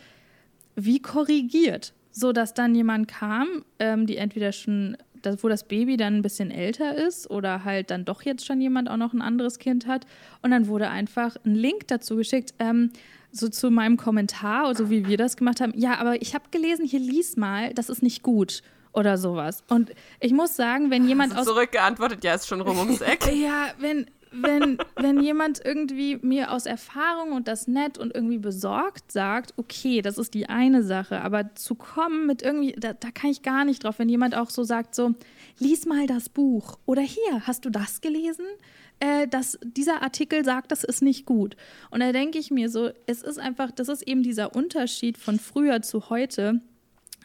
wie korrigiert, so dass dann jemand kam, ähm, die entweder schon, das, wo das Baby dann ein bisschen älter ist oder halt dann doch jetzt schon jemand auch noch ein anderes Kind hat. Und dann wurde einfach ein Link dazu geschickt. Ähm, so zu meinem Kommentar, oder so wie wir das gemacht haben, ja, aber ich habe gelesen, hier lies mal, das ist nicht gut oder sowas. Und ich muss sagen, wenn jemand aus zurückgeantwortet, ja, ist schon rum ums Eck. ja, wenn wenn wenn jemand irgendwie mir aus Erfahrung und das nett und irgendwie besorgt sagt, okay, das ist die eine Sache, aber zu kommen mit irgendwie, da, da kann ich gar nicht drauf, wenn jemand auch so sagt, so, lies mal das Buch oder hier, hast du das gelesen? Äh, dass dieser Artikel sagt, das ist nicht gut. Und da denke ich mir so, es ist einfach, das ist eben dieser Unterschied von früher zu heute.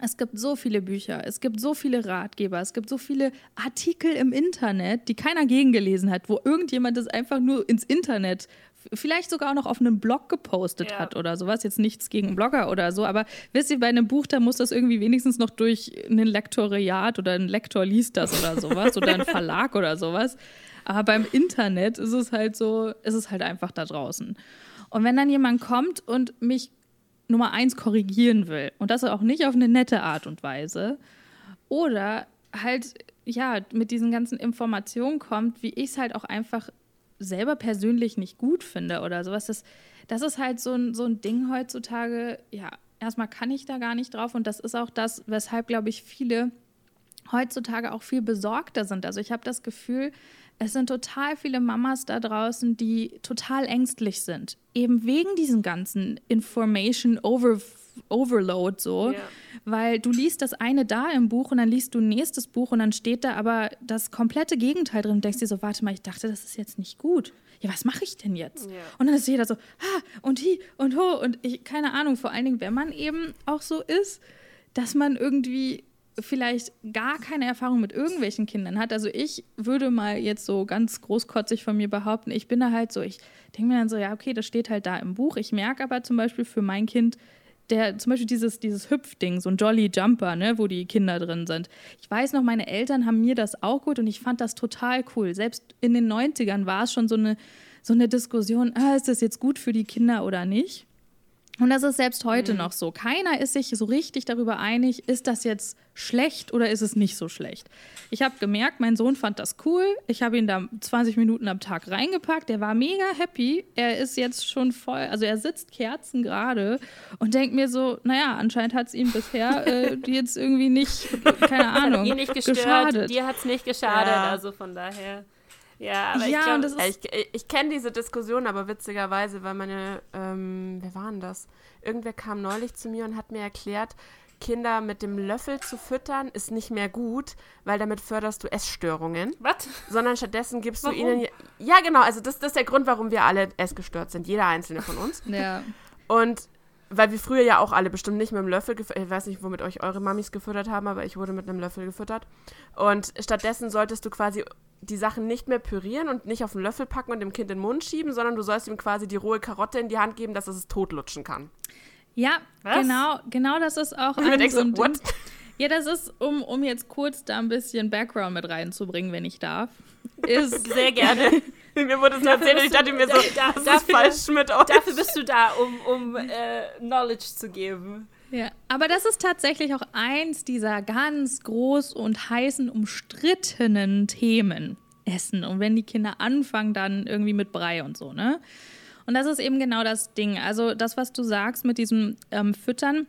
Es gibt so viele Bücher, es gibt so viele Ratgeber, es gibt so viele Artikel im Internet, die keiner gegengelesen hat, wo irgendjemand das einfach nur ins Internet, vielleicht sogar auch noch auf einem Blog gepostet ja. hat oder sowas. Jetzt nichts gegen Blogger oder so, aber wisst ihr, bei einem Buch, da muss das irgendwie wenigstens noch durch ein Lektoriat oder ein Lektor liest das oder sowas oder ein Verlag oder sowas. Aber beim Internet ist es halt so, ist es halt einfach da draußen. Und wenn dann jemand kommt und mich Nummer eins korrigieren will und das auch nicht auf eine nette Art und Weise oder halt ja mit diesen ganzen Informationen kommt, wie ich es halt auch einfach selber persönlich nicht gut finde oder sowas, das, das ist halt so ein, so ein Ding heutzutage, ja, erstmal kann ich da gar nicht drauf und das ist auch das, weshalb, glaube ich, viele heutzutage auch viel besorgter sind. Also ich habe das Gefühl, es sind total viele Mamas da draußen, die total ängstlich sind. Eben wegen diesem ganzen Information Over Overload so. Ja. Weil du liest das eine da im Buch und dann liest du ein nächstes Buch und dann steht da aber das komplette Gegenteil drin und denkst dir so, warte mal, ich dachte, das ist jetzt nicht gut. Ja, was mache ich denn jetzt? Ja. Und dann ist jeder so, ha, und hi und ho und ich, keine Ahnung, vor allen Dingen, wenn man eben auch so ist, dass man irgendwie vielleicht gar keine Erfahrung mit irgendwelchen Kindern hat. Also ich würde mal jetzt so ganz großkotzig von mir behaupten, ich bin da halt so, ich denke mir dann so, ja, okay, das steht halt da im Buch. Ich merke aber zum Beispiel für mein Kind, der zum Beispiel dieses, dieses Hüpfding, so ein Jolly Jumper, ne, wo die Kinder drin sind. Ich weiß noch, meine Eltern haben mir das auch gut und ich fand das total cool. Selbst in den 90ern war es schon so eine, so eine Diskussion, ah, ist das jetzt gut für die Kinder oder nicht? Und das ist selbst heute mhm. noch so. Keiner ist sich so richtig darüber einig, ist das jetzt schlecht oder ist es nicht so schlecht. Ich habe gemerkt, mein Sohn fand das cool. Ich habe ihn da 20 Minuten am Tag reingepackt. Der war mega happy. Er ist jetzt schon voll, also er sitzt Kerzen gerade und denkt mir so, naja, anscheinend hat es ihm bisher äh, jetzt irgendwie nicht, keine Ahnung, ihn nicht gestört, geschadet. Dir hat es nicht geschadet, ja. also von daher. Ja, aber ja, ich, glaub, ich, ich kenne diese Diskussion aber witzigerweise, weil meine, ähm, wer war denn das? Irgendwer kam neulich zu mir und hat mir erklärt, Kinder mit dem Löffel zu füttern ist nicht mehr gut, weil damit förderst du Essstörungen. Was? Sondern stattdessen gibst warum? du ihnen. Ja, genau, also das, das ist der Grund, warum wir alle essgestört sind, jeder einzelne von uns. ja. Und weil wir früher ja auch alle bestimmt nicht mit dem Löffel gefüttert, ich weiß nicht, womit euch eure Mamis gefüttert haben, aber ich wurde mit einem Löffel gefüttert. Und stattdessen solltest du quasi die Sachen nicht mehr pürieren und nicht auf den Löffel packen und dem Kind in den Mund schieben, sondern du sollst ihm quasi die rohe Karotte in die Hand geben, dass es es totlutschen kann. Ja, Was? genau, genau das ist auch ein so ein What? Ja, das ist, um, um jetzt kurz da ein bisschen Background mit reinzubringen, wenn ich darf. Ist Sehr gerne. Mir wurde es nur erzählt und ich dachte mir so, da, das dafür, ist falsch mit euch. Dafür bist du da, um, um äh, Knowledge zu geben. Ja, aber das ist tatsächlich auch eins dieser ganz groß und heißen, umstrittenen Themen. Essen. Und wenn die Kinder anfangen, dann irgendwie mit Brei und so, ne? Und das ist eben genau das Ding. Also das, was du sagst mit diesem ähm, Füttern,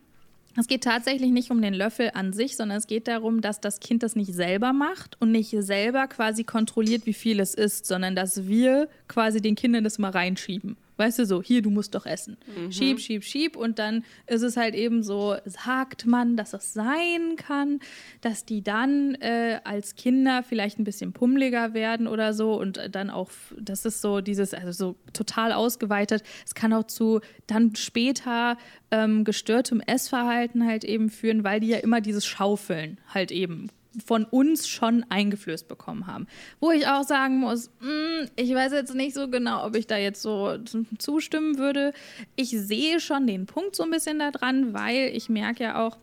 es geht tatsächlich nicht um den Löffel an sich, sondern es geht darum, dass das Kind das nicht selber macht und nicht selber quasi kontrolliert, wie viel es isst, sondern dass wir quasi den Kindern das mal reinschieben. Weißt du so, hier, du musst doch essen. Mhm. Schieb, schieb, schieb. Und dann ist es halt eben so, sagt man, dass es sein kann, dass die dann äh, als Kinder vielleicht ein bisschen pummeliger werden oder so. Und dann auch, das ist so dieses, also so total ausgeweitet. Es kann auch zu dann später ähm, gestörtem Essverhalten halt eben führen, weil die ja immer dieses Schaufeln halt eben von uns schon eingeflößt bekommen haben. Wo ich auch sagen muss, mh, hm, ich weiß jetzt nicht so genau, ob ich da jetzt so zustimmen würde. Ich sehe schon den Punkt so ein bisschen daran, weil ich merke ja auch,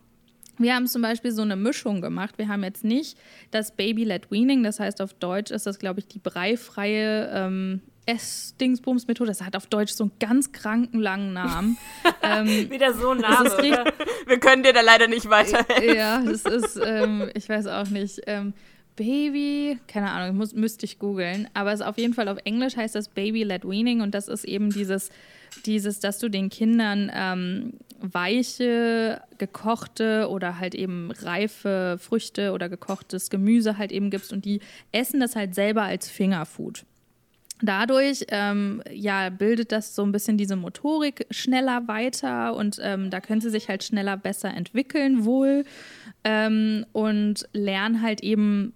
wir haben zum Beispiel so eine Mischung gemacht. Wir haben jetzt nicht das Baby-led Weaning, das heißt auf Deutsch ist das, glaube ich, die breifreie ähm, Ess-Dingsbums-Methode. Das hat auf Deutsch so einen ganz kranken langen Namen. ähm, Wieder so ein Name. Wir können dir da leider nicht weiterhelfen. Ja, das ist, ähm, ich weiß auch nicht. Ähm, Baby, keine Ahnung, muss, müsste ich googeln. Aber es ist auf jeden Fall auf Englisch heißt das Baby-led Weaning und das ist eben dieses, dieses, dass du den Kindern ähm, weiche, gekochte oder halt eben reife Früchte oder gekochtes Gemüse halt eben gibst und die essen das halt selber als Fingerfood. Dadurch ähm, ja, bildet das so ein bisschen diese Motorik schneller weiter und ähm, da können sie sich halt schneller besser entwickeln wohl ähm, und lernen halt eben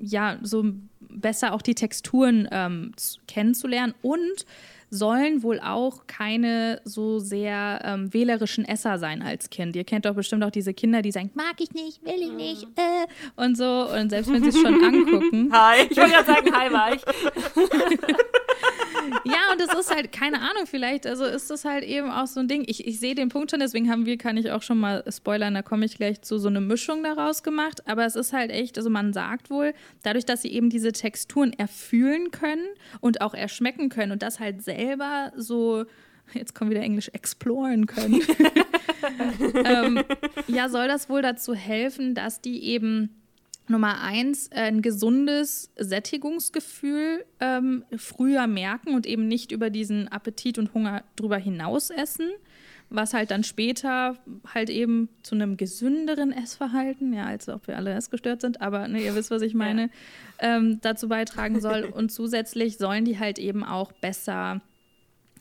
ja so besser auch die Texturen ähm, kennenzulernen und sollen wohl auch keine so sehr ähm, wählerischen Esser sein als Kind. Ihr kennt doch bestimmt auch diese Kinder, die sagen, mag ich nicht, will ich nicht, mhm. äh, und so. Und selbst wenn sie es schon angucken. Hi. Ich wollte gerade sagen, hi war ich. ja, und es ist halt, keine Ahnung, vielleicht, also ist das halt eben auch so ein Ding. Ich, ich sehe den Punkt schon, deswegen haben wir, kann ich auch schon mal spoilern, da komme ich gleich zu so eine Mischung daraus gemacht. Aber es ist halt echt, also man sagt wohl, dadurch, dass sie eben diese Texturen erfühlen können und auch erschmecken können und das halt selber so jetzt kommen wieder Englisch, exploren können. ähm, ja, soll das wohl dazu helfen, dass die eben Nummer eins, äh, ein gesundes Sättigungsgefühl ähm, früher merken und eben nicht über diesen Appetit und Hunger drüber hinaus essen. was halt dann später halt eben zu einem gesünderen Essverhalten, ja, als ob wir alle essgestört sind, aber ne, ihr wisst, was ich meine, ja. ähm, dazu beitragen soll. Und zusätzlich sollen die halt eben auch besser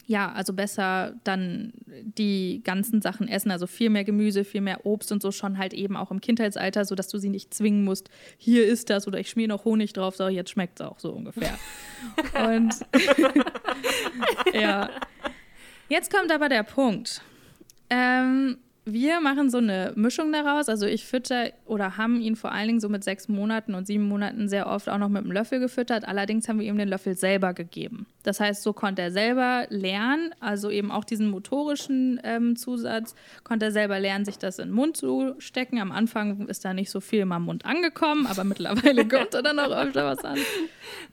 ja, also besser dann die ganzen Sachen essen, also viel mehr Gemüse, viel mehr Obst und so schon halt eben auch im Kindheitsalter, sodass du sie nicht zwingen musst, hier ist das oder ich schmier noch Honig drauf, so jetzt schmeckt es auch so ungefähr. und ja. Jetzt kommt aber der Punkt. Ähm, wir machen so eine Mischung daraus. Also ich fütter oder haben ihn vor allen Dingen so mit sechs Monaten und sieben Monaten sehr oft auch noch mit einem Löffel gefüttert. Allerdings haben wir ihm den Löffel selber gegeben. Das heißt, so konnte er selber lernen, also eben auch diesen motorischen ähm, Zusatz, konnte er selber lernen, sich das in den Mund zu stecken. Am Anfang ist da nicht so viel im Mund angekommen, aber mittlerweile kommt er dann auch öfter was an.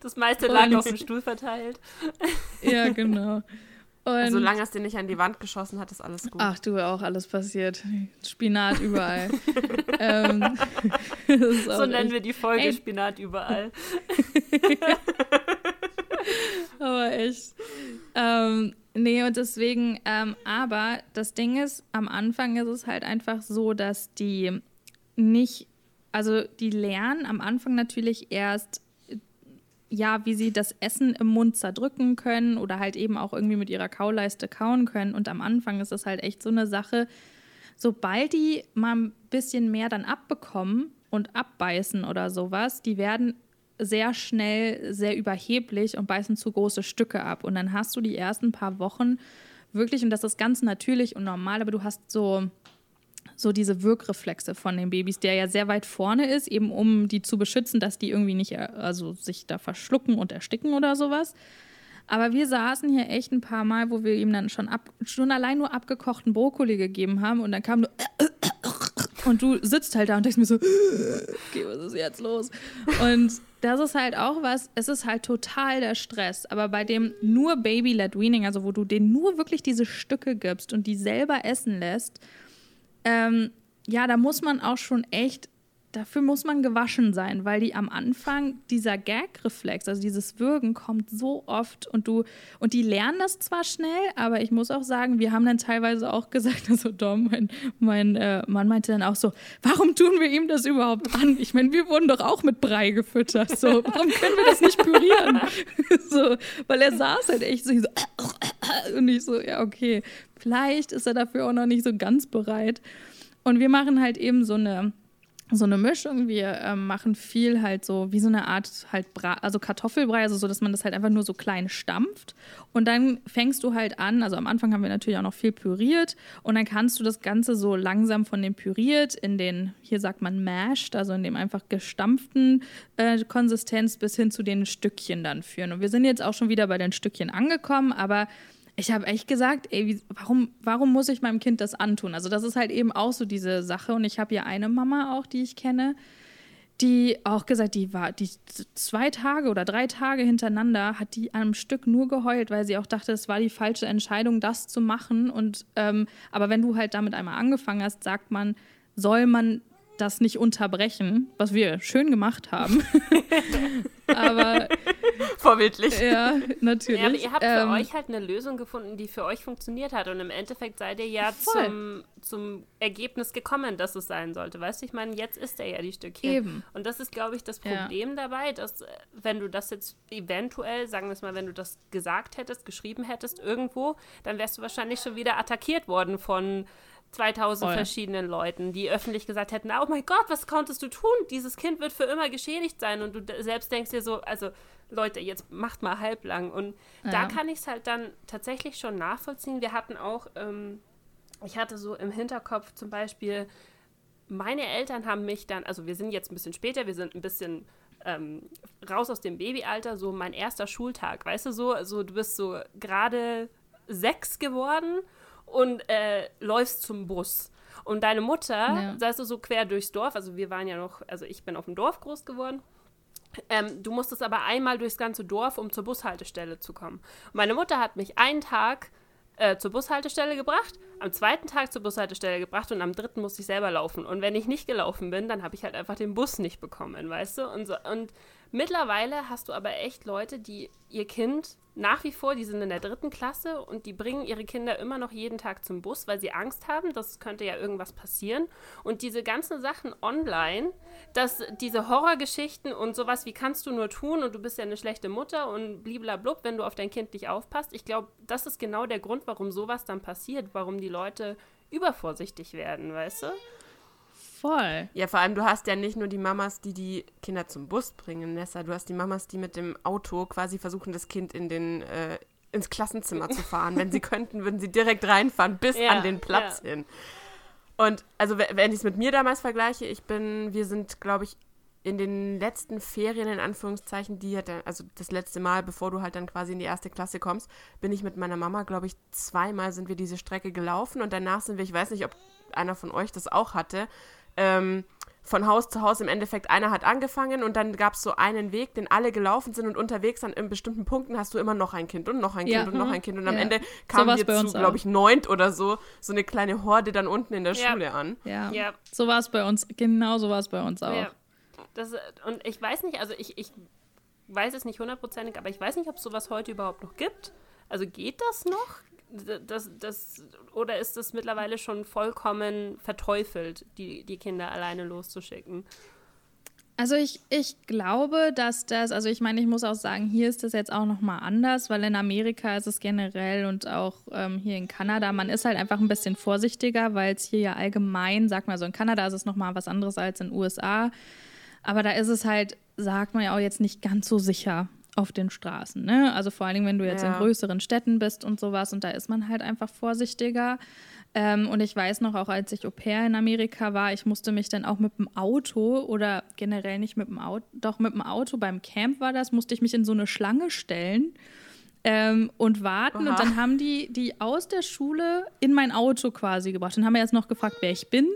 Das meiste lag auf dem Stuhl verteilt. Ja, genau. Und Solange es dir nicht an die Wand geschossen hat, ist alles gut. Ach du, auch alles passiert. Spinat überall. ähm, so nennen echt. wir die Folge Ey. Spinat überall. aber echt. Ähm, nee, und deswegen, ähm, aber das Ding ist, am Anfang ist es halt einfach so, dass die nicht, also die lernen am Anfang natürlich erst ja, wie sie das Essen im Mund zerdrücken können oder halt eben auch irgendwie mit ihrer Kauleiste kauen können. Und am Anfang ist das halt echt so eine Sache, sobald die mal ein bisschen mehr dann abbekommen und abbeißen oder sowas, die werden sehr schnell sehr überheblich und beißen zu große Stücke ab. Und dann hast du die ersten paar Wochen wirklich, und das ist ganz natürlich und normal, aber du hast so so diese Wirkreflexe von den Babys, der ja sehr weit vorne ist, eben um die zu beschützen, dass die irgendwie nicht, äh, also sich da verschlucken und ersticken oder sowas. Aber wir saßen hier echt ein paar Mal, wo wir ihm dann schon, ab, schon allein nur abgekochten Brokkoli gegeben haben und dann kam nur und du sitzt halt da und denkst mir so, okay, was ist jetzt los? Und das ist halt auch was, es ist halt total der Stress. Aber bei dem nur Baby-led Weaning, also wo du denen nur wirklich diese Stücke gibst und die selber essen lässt, ähm, ja, da muss man auch schon echt, dafür muss man gewaschen sein, weil die am Anfang, dieser Gag-Reflex, also dieses Würgen, kommt so oft und du, und die lernen das zwar schnell, aber ich muss auch sagen, wir haben dann teilweise auch gesagt, also Dom, mein, mein äh, Mann meinte dann auch so, warum tun wir ihm das überhaupt an? Ich meine, wir wurden doch auch mit Brei gefüttert, so, warum können wir das nicht pürieren? so, weil er saß halt echt so, so und ich so, ja, okay, vielleicht ist er dafür auch noch nicht so ganz bereit. Und wir machen halt eben so eine so eine Mischung. Wir ähm, machen viel halt so wie so eine Art halt Bra also Kartoffelbrei, also so, dass man das halt einfach nur so klein stampft. Und dann fängst du halt an, also am Anfang haben wir natürlich auch noch viel püriert und dann kannst du das Ganze so langsam von dem püriert in den, hier sagt man mashed, also in dem einfach gestampften äh, Konsistenz bis hin zu den Stückchen dann führen. Und wir sind jetzt auch schon wieder bei den Stückchen angekommen, aber ich habe echt gesagt, ey, wie, warum, warum muss ich meinem Kind das antun? Also das ist halt eben auch so diese Sache. Und ich habe ja eine Mama auch, die ich kenne, die auch gesagt, die war die zwei Tage oder drei Tage hintereinander hat die am Stück nur geheult, weil sie auch dachte, es war die falsche Entscheidung, das zu machen. Und ähm, aber wenn du halt damit einmal angefangen hast, sagt man, soll man das nicht unterbrechen, was wir schön gemacht haben. aber vorbildlich. Ja, natürlich. Ja, aber ihr habt ähm, für euch halt eine Lösung gefunden, die für euch funktioniert hat und im Endeffekt seid ihr ja zum, zum Ergebnis gekommen, dass es sein sollte. Weißt du, ich meine, jetzt ist er ja die Stückchen. Eben. Und das ist, glaube ich, das Problem ja. dabei, dass äh, wenn du das jetzt eventuell, sagen wir es mal, wenn du das gesagt hättest, geschrieben hättest irgendwo, dann wärst du wahrscheinlich schon wieder attackiert worden von 2000 Voll. verschiedenen Leuten, die öffentlich gesagt hätten, oh mein Gott, was konntest du tun? Dieses Kind wird für immer geschädigt sein. Und du selbst denkst dir so, also Leute, jetzt macht mal halblang. Und ja. da kann ich es halt dann tatsächlich schon nachvollziehen. Wir hatten auch, ähm, ich hatte so im Hinterkopf zum Beispiel, meine Eltern haben mich dann, also wir sind jetzt ein bisschen später, wir sind ein bisschen ähm, raus aus dem Babyalter, so mein erster Schultag, weißt du so, also du bist so gerade sechs geworden und äh, läufst zum Bus. Und deine Mutter, ja. saß du so quer durchs Dorf, also wir waren ja noch, also ich bin auf dem Dorf groß geworden. Ähm, du musstest aber einmal durchs ganze Dorf, um zur Bushaltestelle zu kommen. Und meine Mutter hat mich einen Tag äh, zur Bushaltestelle gebracht, am zweiten Tag zur Bushaltestelle gebracht und am dritten musste ich selber laufen. Und wenn ich nicht gelaufen bin, dann habe ich halt einfach den Bus nicht bekommen, weißt du? Und, so, und Mittlerweile hast du aber echt Leute, die ihr Kind nach wie vor, die sind in der dritten Klasse und die bringen ihre Kinder immer noch jeden Tag zum Bus, weil sie Angst haben, das könnte ja irgendwas passieren. Und diese ganzen Sachen online, dass diese Horrorgeschichten und sowas, wie kannst du nur tun und du bist ja eine schlechte Mutter und bliblablub, wenn du auf dein Kind nicht aufpasst. Ich glaube, das ist genau der Grund, warum sowas dann passiert, warum die Leute übervorsichtig werden, weißt du? Voll. Ja, vor allem, du hast ja nicht nur die Mamas, die die Kinder zum Bus bringen, Nessa. Du hast die Mamas, die mit dem Auto quasi versuchen, das Kind in den, äh, ins Klassenzimmer zu fahren. wenn sie könnten, würden sie direkt reinfahren, bis ja, an den Platz ja. hin. Und also, wenn ich es mit mir damals vergleiche, ich bin, wir sind, glaube ich, in den letzten Ferien, in Anführungszeichen, die hat, also das letzte Mal, bevor du halt dann quasi in die erste Klasse kommst, bin ich mit meiner Mama, glaube ich, zweimal sind wir diese Strecke gelaufen und danach sind wir, ich weiß nicht, ob einer von euch das auch hatte, ähm, von Haus zu Haus im Endeffekt, einer hat angefangen und dann gab es so einen Weg, den alle gelaufen sind und unterwegs an in bestimmten Punkten hast du immer noch ein Kind und noch ein Kind ja. und noch ein Kind und am ja. Ende kamen so wir zu, glaube ich, neunt oder so, so eine kleine Horde dann unten in der ja. Schule an. Ja, ja. so war es bei uns, genau so war es bei uns auch. Das, und ich weiß nicht, also ich, ich weiß es nicht hundertprozentig, aber ich weiß nicht, ob es sowas heute überhaupt noch gibt. Also geht das noch? Das, das, oder ist das mittlerweile schon vollkommen verteufelt, die, die Kinder alleine loszuschicken? Also ich, ich glaube, dass das, also ich meine, ich muss auch sagen, hier ist das jetzt auch nochmal anders, weil in Amerika ist es generell und auch ähm, hier in Kanada, man ist halt einfach ein bisschen vorsichtiger, weil es hier ja allgemein, sag mal so, in Kanada ist es nochmal was anderes als in den USA, aber da ist es halt, sagt man ja auch jetzt nicht ganz so sicher auf den Straßen. Ne? Also vor allen Dingen, wenn du jetzt ja. in größeren Städten bist und sowas und da ist man halt einfach vorsichtiger. Ähm, und ich weiß noch, auch als ich Au pair in Amerika war, ich musste mich dann auch mit dem Auto oder generell nicht mit dem Auto, doch mit dem Auto beim Camp war das, musste ich mich in so eine Schlange stellen. Ähm, und warten. Aha. Und dann haben die die aus der Schule in mein Auto quasi gebracht. Dann haben wir jetzt noch gefragt, wer ich bin.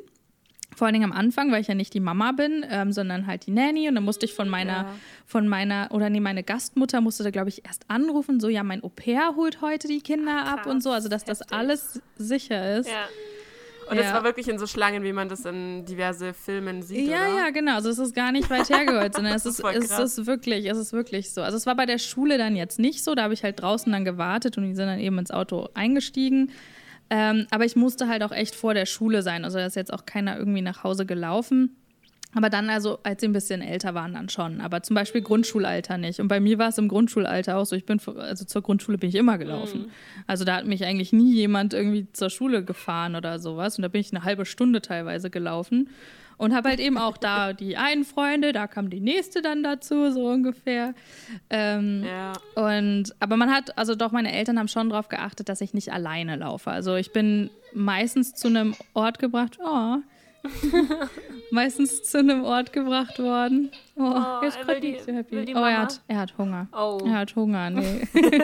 Vor allen Dingen am Anfang, weil ich ja nicht die Mama bin, ähm, sondern halt die Nanny. Und dann musste ich von meiner, ja. von meiner, oder nee, meine Gastmutter musste da, glaube ich, erst anrufen, so, ja, mein Au pair holt heute die Kinder Ach, ab und so. Also, dass heftig. das alles sicher ist. Ja. Und ja. war wirklich in so Schlangen, wie man das in diverse Filmen sieht. Ja, oder? ja, genau. Also es ist gar nicht weit hergeholt, sondern es ist, ist es ist wirklich, es ist wirklich so. Also es war bei der Schule dann jetzt nicht so. Da habe ich halt draußen dann gewartet und die sind dann eben ins Auto eingestiegen. Ähm, aber ich musste halt auch echt vor der Schule sein. Also da ist jetzt auch keiner irgendwie nach Hause gelaufen. Aber dann, also als sie ein bisschen älter waren, dann schon. Aber zum Beispiel Grundschulalter nicht. Und bei mir war es im Grundschulalter auch so. Ich bin, also zur Grundschule bin ich immer gelaufen. Mhm. Also da hat mich eigentlich nie jemand irgendwie zur Schule gefahren oder sowas. Und da bin ich eine halbe Stunde teilweise gelaufen. Und habe halt eben auch da die einen Freunde, da kam die nächste dann dazu, so ungefähr. Ähm, ja. Und, aber man hat, also doch, meine Eltern haben schon darauf geachtet, dass ich nicht alleine laufe. Also ich bin meistens zu einem Ort gebracht, oh, meistens zu einem Ort gebracht worden. Oh, oh jetzt gerade nicht so happy. Oh, er hat, er hat Hunger. Oh. Er hat Hunger, nee.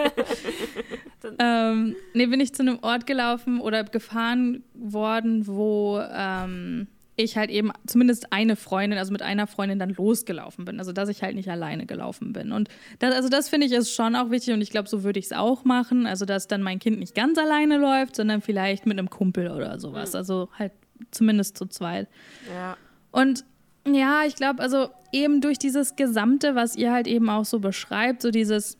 ähm, nee, bin ich zu einem Ort gelaufen oder gefahren worden, wo ähm, ich halt eben zumindest eine Freundin, also mit einer Freundin dann losgelaufen bin. Also dass ich halt nicht alleine gelaufen bin. Und das, also das finde ich ist schon auch wichtig und ich glaube, so würde ich es auch machen. Also dass dann mein Kind nicht ganz alleine läuft, sondern vielleicht mit einem Kumpel oder sowas. Mhm. Also halt zumindest zu zweit. Ja. Und ja, ich glaube, also eben durch dieses Gesamte, was ihr halt eben auch so beschreibt, so dieses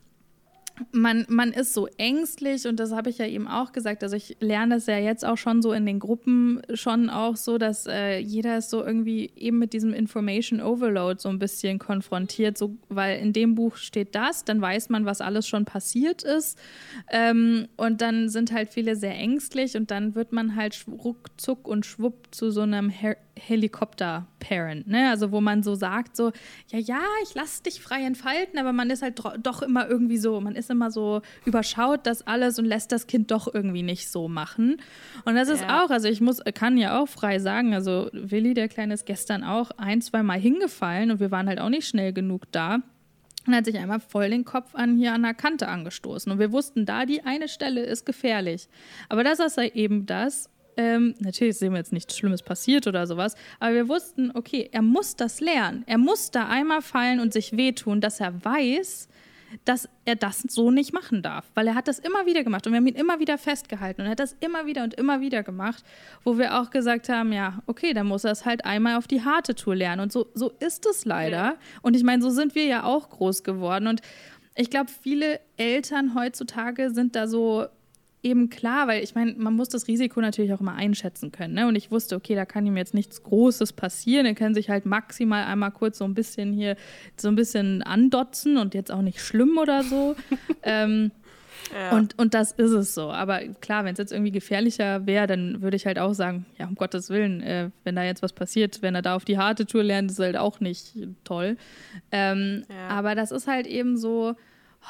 man, man ist so ängstlich und das habe ich ja eben auch gesagt. Also ich lerne das ja jetzt auch schon so in den Gruppen schon auch so, dass äh, jeder ist so irgendwie eben mit diesem Information Overload so ein bisschen konfrontiert, so, weil in dem Buch steht das, dann weiß man, was alles schon passiert ist ähm, und dann sind halt viele sehr ängstlich und dann wird man halt ruckzuck und schwupp zu so einem Her Helikopter-Parent, ne? Also wo man so sagt, so, ja, ja, ich lasse dich frei entfalten, aber man ist halt doch immer irgendwie so, man ist immer so überschaut das alles und lässt das Kind doch irgendwie nicht so machen. Und das ist ja. auch, also ich muss, kann ja auch frei sagen, also Willi, der Kleine, ist gestern auch ein, zwei Mal hingefallen und wir waren halt auch nicht schnell genug da und hat sich einmal voll den Kopf an hier an der Kante angestoßen. Und wir wussten, da die eine Stelle ist gefährlich. Aber das ist ja eben das, ähm, natürlich sehen wir jetzt nichts Schlimmes passiert oder sowas, aber wir wussten, okay, er muss das lernen. Er muss da einmal fallen und sich wehtun, dass er weiß, dass er das so nicht machen darf, weil er hat das immer wieder gemacht und wir haben ihn immer wieder festgehalten und er hat das immer wieder und immer wieder gemacht, wo wir auch gesagt haben, ja, okay, dann muss er es halt einmal auf die harte Tour lernen und so, so ist es leider. Ja. Und ich meine, so sind wir ja auch groß geworden und ich glaube, viele Eltern heutzutage sind da so eben klar, weil ich meine, man muss das Risiko natürlich auch immer einschätzen können. Ne? Und ich wusste, okay, da kann ihm jetzt nichts Großes passieren. Er kann sich halt maximal einmal kurz so ein bisschen hier so ein bisschen andotzen und jetzt auch nicht schlimm oder so. ähm, ja. und, und das ist es so. Aber klar, wenn es jetzt irgendwie gefährlicher wäre, dann würde ich halt auch sagen, ja, um Gottes Willen, äh, wenn da jetzt was passiert, wenn er da auf die harte Tour lernt, ist halt auch nicht toll. Ähm, ja. Aber das ist halt eben so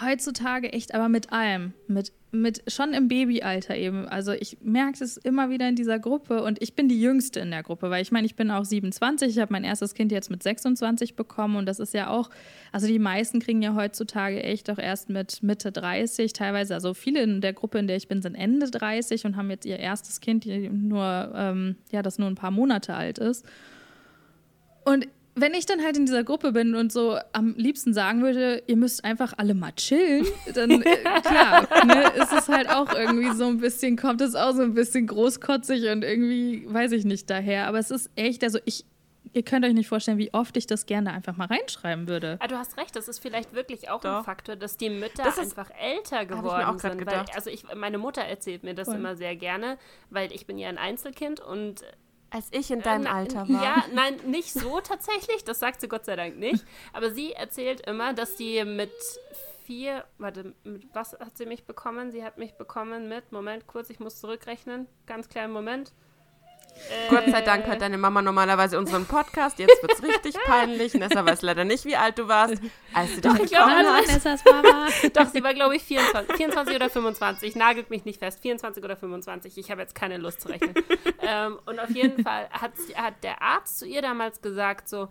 heutzutage echt, aber mit allem. Mit, mit schon im Babyalter eben. Also ich merke es immer wieder in dieser Gruppe und ich bin die Jüngste in der Gruppe, weil ich meine, ich bin auch 27, ich habe mein erstes Kind jetzt mit 26 bekommen und das ist ja auch, also die meisten kriegen ja heutzutage echt auch erst mit Mitte 30, teilweise, also viele in der Gruppe, in der ich bin, sind Ende 30 und haben jetzt ihr erstes Kind, nur, ähm, ja, das nur ein paar Monate alt ist. Und wenn ich dann halt in dieser Gruppe bin und so am liebsten sagen würde, ihr müsst einfach alle mal chillen, dann äh, klar, ne, ist es halt auch irgendwie so ein bisschen, kommt es auch so ein bisschen großkotzig und irgendwie, weiß ich nicht, daher. Aber es ist echt, also ich, ihr könnt euch nicht vorstellen, wie oft ich das gerne einfach mal reinschreiben würde. Ah, du hast recht, das ist vielleicht wirklich auch Doch. ein Faktor, dass die Mütter das einfach älter geworden sind. Weil, also ich, meine Mutter erzählt mir das Voll. immer sehr gerne, weil ich bin ja ein Einzelkind und als ich in deinem äh, Alter war. Ja, nein, nicht so tatsächlich. Das sagt sie Gott sei Dank nicht. Aber sie erzählt immer, dass sie mit vier, warte, mit was hat sie mich bekommen? Sie hat mich bekommen mit, Moment, kurz, ich muss zurückrechnen. Ganz kleinen Moment. Äh, Gott sei Dank hört deine Mama normalerweise unseren Podcast. Jetzt wird es richtig peinlich. Nessa weiß leider nicht, wie alt du warst, als sie Doch, dich bekommen hat. Nessas Mama. Doch, sie war, glaube ich, 24, 24 oder 25. Nagelt mich nicht fest. 24 oder 25. Ich habe jetzt keine Lust zu rechnen. ähm, und auf jeden Fall hat, hat der Arzt zu ihr damals gesagt, so,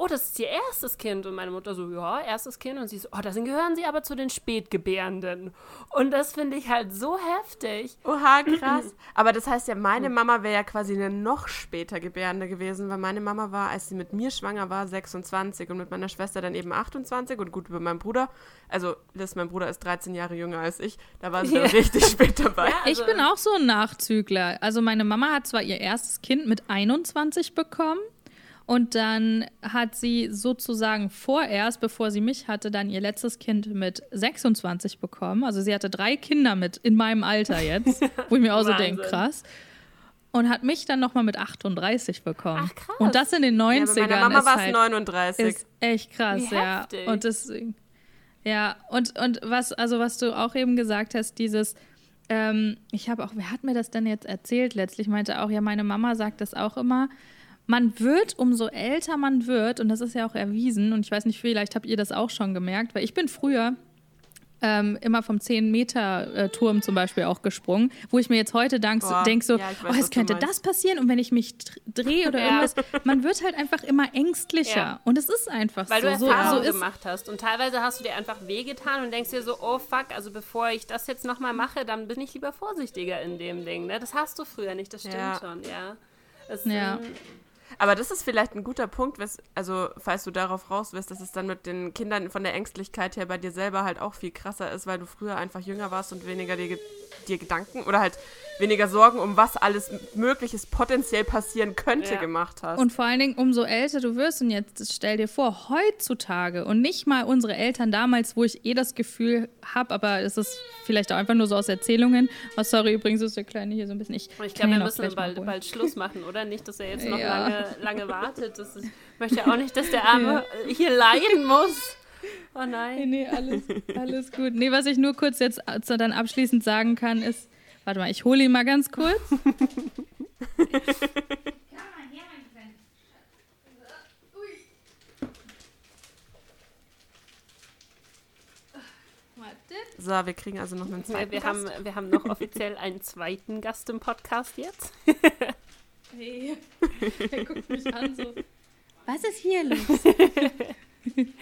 oh, das ist ihr erstes Kind. Und meine Mutter so, ja, erstes Kind. Und sie so, oh, da gehören sie aber zu den Spätgebärenden. Und das finde ich halt so heftig. Oha, krass. aber das heißt ja, meine Mama wäre ja quasi eine noch später Gebärende gewesen, weil meine Mama war, als sie mit mir schwanger war, 26 und mit meiner Schwester dann eben 28 und gut über meinen Bruder. Also, Liz, mein Bruder ist 13 Jahre jünger als ich. Da war sie ja. richtig spät dabei. Ja, also ich bin auch so ein Nachzügler. Also, meine Mama hat zwar ihr erstes Kind mit 21 bekommen. Und dann hat sie sozusagen vorerst, bevor sie mich hatte, dann ihr letztes Kind mit 26 bekommen. Also sie hatte drei Kinder mit in meinem Alter jetzt, wo ich mir auch so denke, krass. Und hat mich dann nochmal mit 38 bekommen. Ach, krass. Und das in den 90ern. Ja, meiner Mama war es halt, 39. Ist echt krass, Wie ja. Heftig. Und deswegen. Ja, und, und was, also was du auch eben gesagt hast, dieses, ähm, ich habe auch, wer hat mir das denn jetzt erzählt letztlich? Meinte auch, ja, meine Mama sagt das auch immer, man wird, umso älter man wird, und das ist ja auch erwiesen, und ich weiß nicht, vielleicht habt ihr das auch schon gemerkt, weil ich bin früher ähm, immer vom 10-Meter-Turm äh, zum Beispiel auch gesprungen, wo ich mir jetzt heute denke so, ja, weiß, oh, es könnte das passieren und wenn ich mich drehe oder ja. irgendwas, man wird halt einfach immer ängstlicher ja. und es ist einfach Weil so. Weil du Erfahrungen so, so gemacht hast und teilweise hast du dir einfach wehgetan und denkst dir so, oh fuck, also bevor ich das jetzt nochmal mache, dann bin ich lieber vorsichtiger in dem Ding. Ne? Das hast du früher nicht, das stimmt schon, ja. Es, ja. Ähm, aber das ist vielleicht ein guter Punkt, also falls du darauf raus willst, dass es dann mit den Kindern von der Ängstlichkeit her bei dir selber halt auch viel krasser ist, weil du früher einfach jünger warst und weniger dir, dir Gedanken oder halt weniger Sorgen um was alles Mögliches potenziell passieren könnte ja. gemacht hast. Und vor allen Dingen, umso älter du wirst, und jetzt stell dir vor, heutzutage und nicht mal unsere Eltern damals, wo ich eh das Gefühl habe, aber es ist vielleicht auch einfach nur so aus Erzählungen. Oh, sorry, übrigens ist der Kleine hier so ein bisschen. Ich, ich glaube, wir müssen bald, bald Schluss machen, oder? Nicht, dass er jetzt noch ja. lange, lange wartet. Das ist, ich möchte ja auch nicht, dass der Arme ja. hier leiden muss. Oh nein. Nee, nee, alles, alles gut. Nee, was ich nur kurz jetzt dann abschließend sagen kann, ist, Warte mal, ich hole ihn mal ganz kurz. So, wir kriegen also noch einen zweiten wir, Gast. Haben, wir haben noch offiziell einen zweiten Gast im Podcast jetzt. hey, er guckt mich an so. Was ist hier los?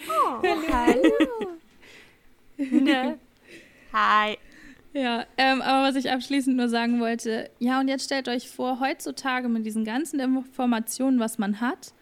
oh, hallo. Na? Hi. Ja, ähm, aber was ich abschließend nur sagen wollte, ja, und jetzt stellt euch vor, heutzutage mit diesen ganzen Informationen, was man hat,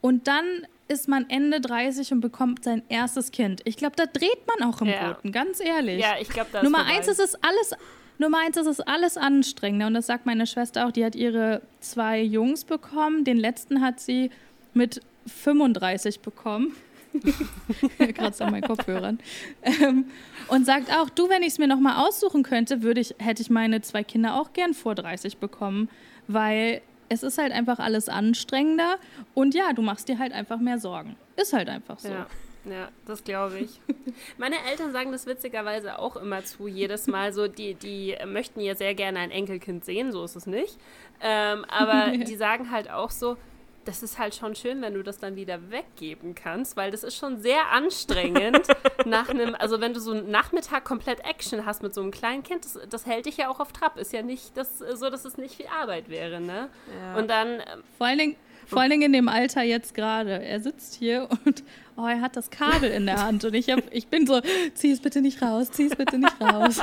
und dann ist man Ende 30 und bekommt sein erstes Kind. Ich glaube, da dreht man auch im Ja. Boden, ganz ehrlich. Ja, ich glaube, das Nummer eins ist es alles, Nummer eins ist es alles anstrengender. Und das sagt meine Schwester auch. Die hat ihre zwei Jungs bekommen. Den letzten hat sie mit 35 bekommen. Kratzt an meinen Kopfhörern. Ähm, und sagt auch, du, wenn ich es mir noch mal aussuchen könnte, würde ich, hätte ich meine zwei Kinder auch gern vor 30 bekommen, weil es ist halt einfach alles anstrengender und ja, du machst dir halt einfach mehr Sorgen. Ist halt einfach so. Ja, ja, das glaube ich. Meine Eltern sagen das witzigerweise auch immer zu, jedes Mal so, die, die möchten ja sehr gerne ein Enkelkind sehen, so ist es nicht. Ähm, aber die sagen halt auch so, das ist halt schon schön, wenn du das dann wieder weggeben kannst, weil das ist schon sehr anstrengend nach einem, also wenn du so einen Nachmittag komplett Action hast mit so einem kleinen Kind, das, das hält dich ja auch auf Trab. Ist ja nicht das, so, dass es nicht viel Arbeit wäre, ne? Ja. Und dann, ähm, Vor allen Dingen, vor allen Dingen in dem Alter jetzt gerade. Er sitzt hier und oh, er hat das Kabel in der Hand und ich, hab, ich bin so, zieh es bitte nicht raus, zieh es bitte nicht raus.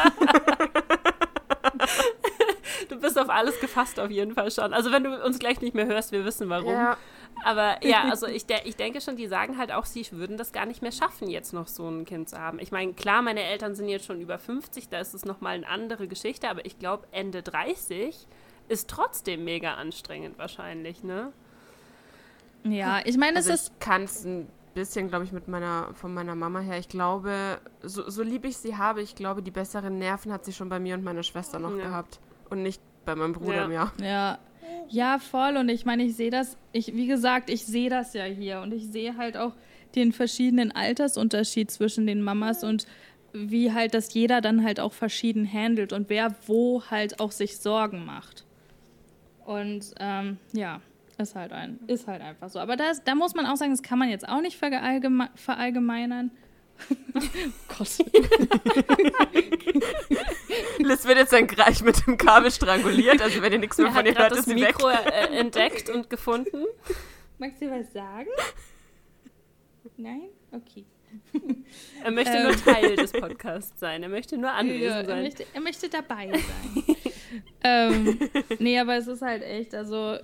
du bist auf alles gefasst auf jeden Fall schon. Also wenn du uns gleich nicht mehr hörst, wir wissen warum. Ja. Aber ja, also ich, de ich denke schon, die sagen halt auch, sie würden das gar nicht mehr schaffen, jetzt noch so ein Kind zu haben. Ich meine, klar, meine Eltern sind jetzt schon über 50, da ist es nochmal eine andere Geschichte, aber ich glaube, Ende 30 ist trotzdem mega anstrengend wahrscheinlich, ne? Ja, ich meine, Also es ist ich kann es ein bisschen, glaube ich, mit meiner, von meiner Mama her. Ich glaube, so, so lieb ich sie habe, ich glaube, die besseren Nerven hat sie schon bei mir und meiner Schwester noch Ja. gehabt. Und nicht bei meinem Bruder Ja. mehr. Ja, ja, voll. Und ich meine, ich sehe das, ich, wie gesagt, ich sehe das ja hier und ich sehe halt auch den verschiedenen Altersunterschied zwischen den Mamas und wie halt das jeder dann halt auch verschieden handelt und wer wo halt auch sich Sorgen macht. Und ähm, ja, ist halt ein, ist halt einfach so. Aber das, da muss man auch sagen, das kann man jetzt auch nicht verallgeme verallgemeinern. Gott. Liz wird jetzt dann gleich mit dem Kabel stranguliert. Also wenn ihr nichts mehr Er von ihr hört, das ist sie weg. Mikro äh, entdeckt und gefunden. Magst du was sagen? Nein? Okay. Er möchte Ähm. nur Teil des Podcasts sein. Er möchte nur anwesend Ja, er, sein. möchte, er möchte dabei sein. ähm, nee, aber es ist halt echt, also,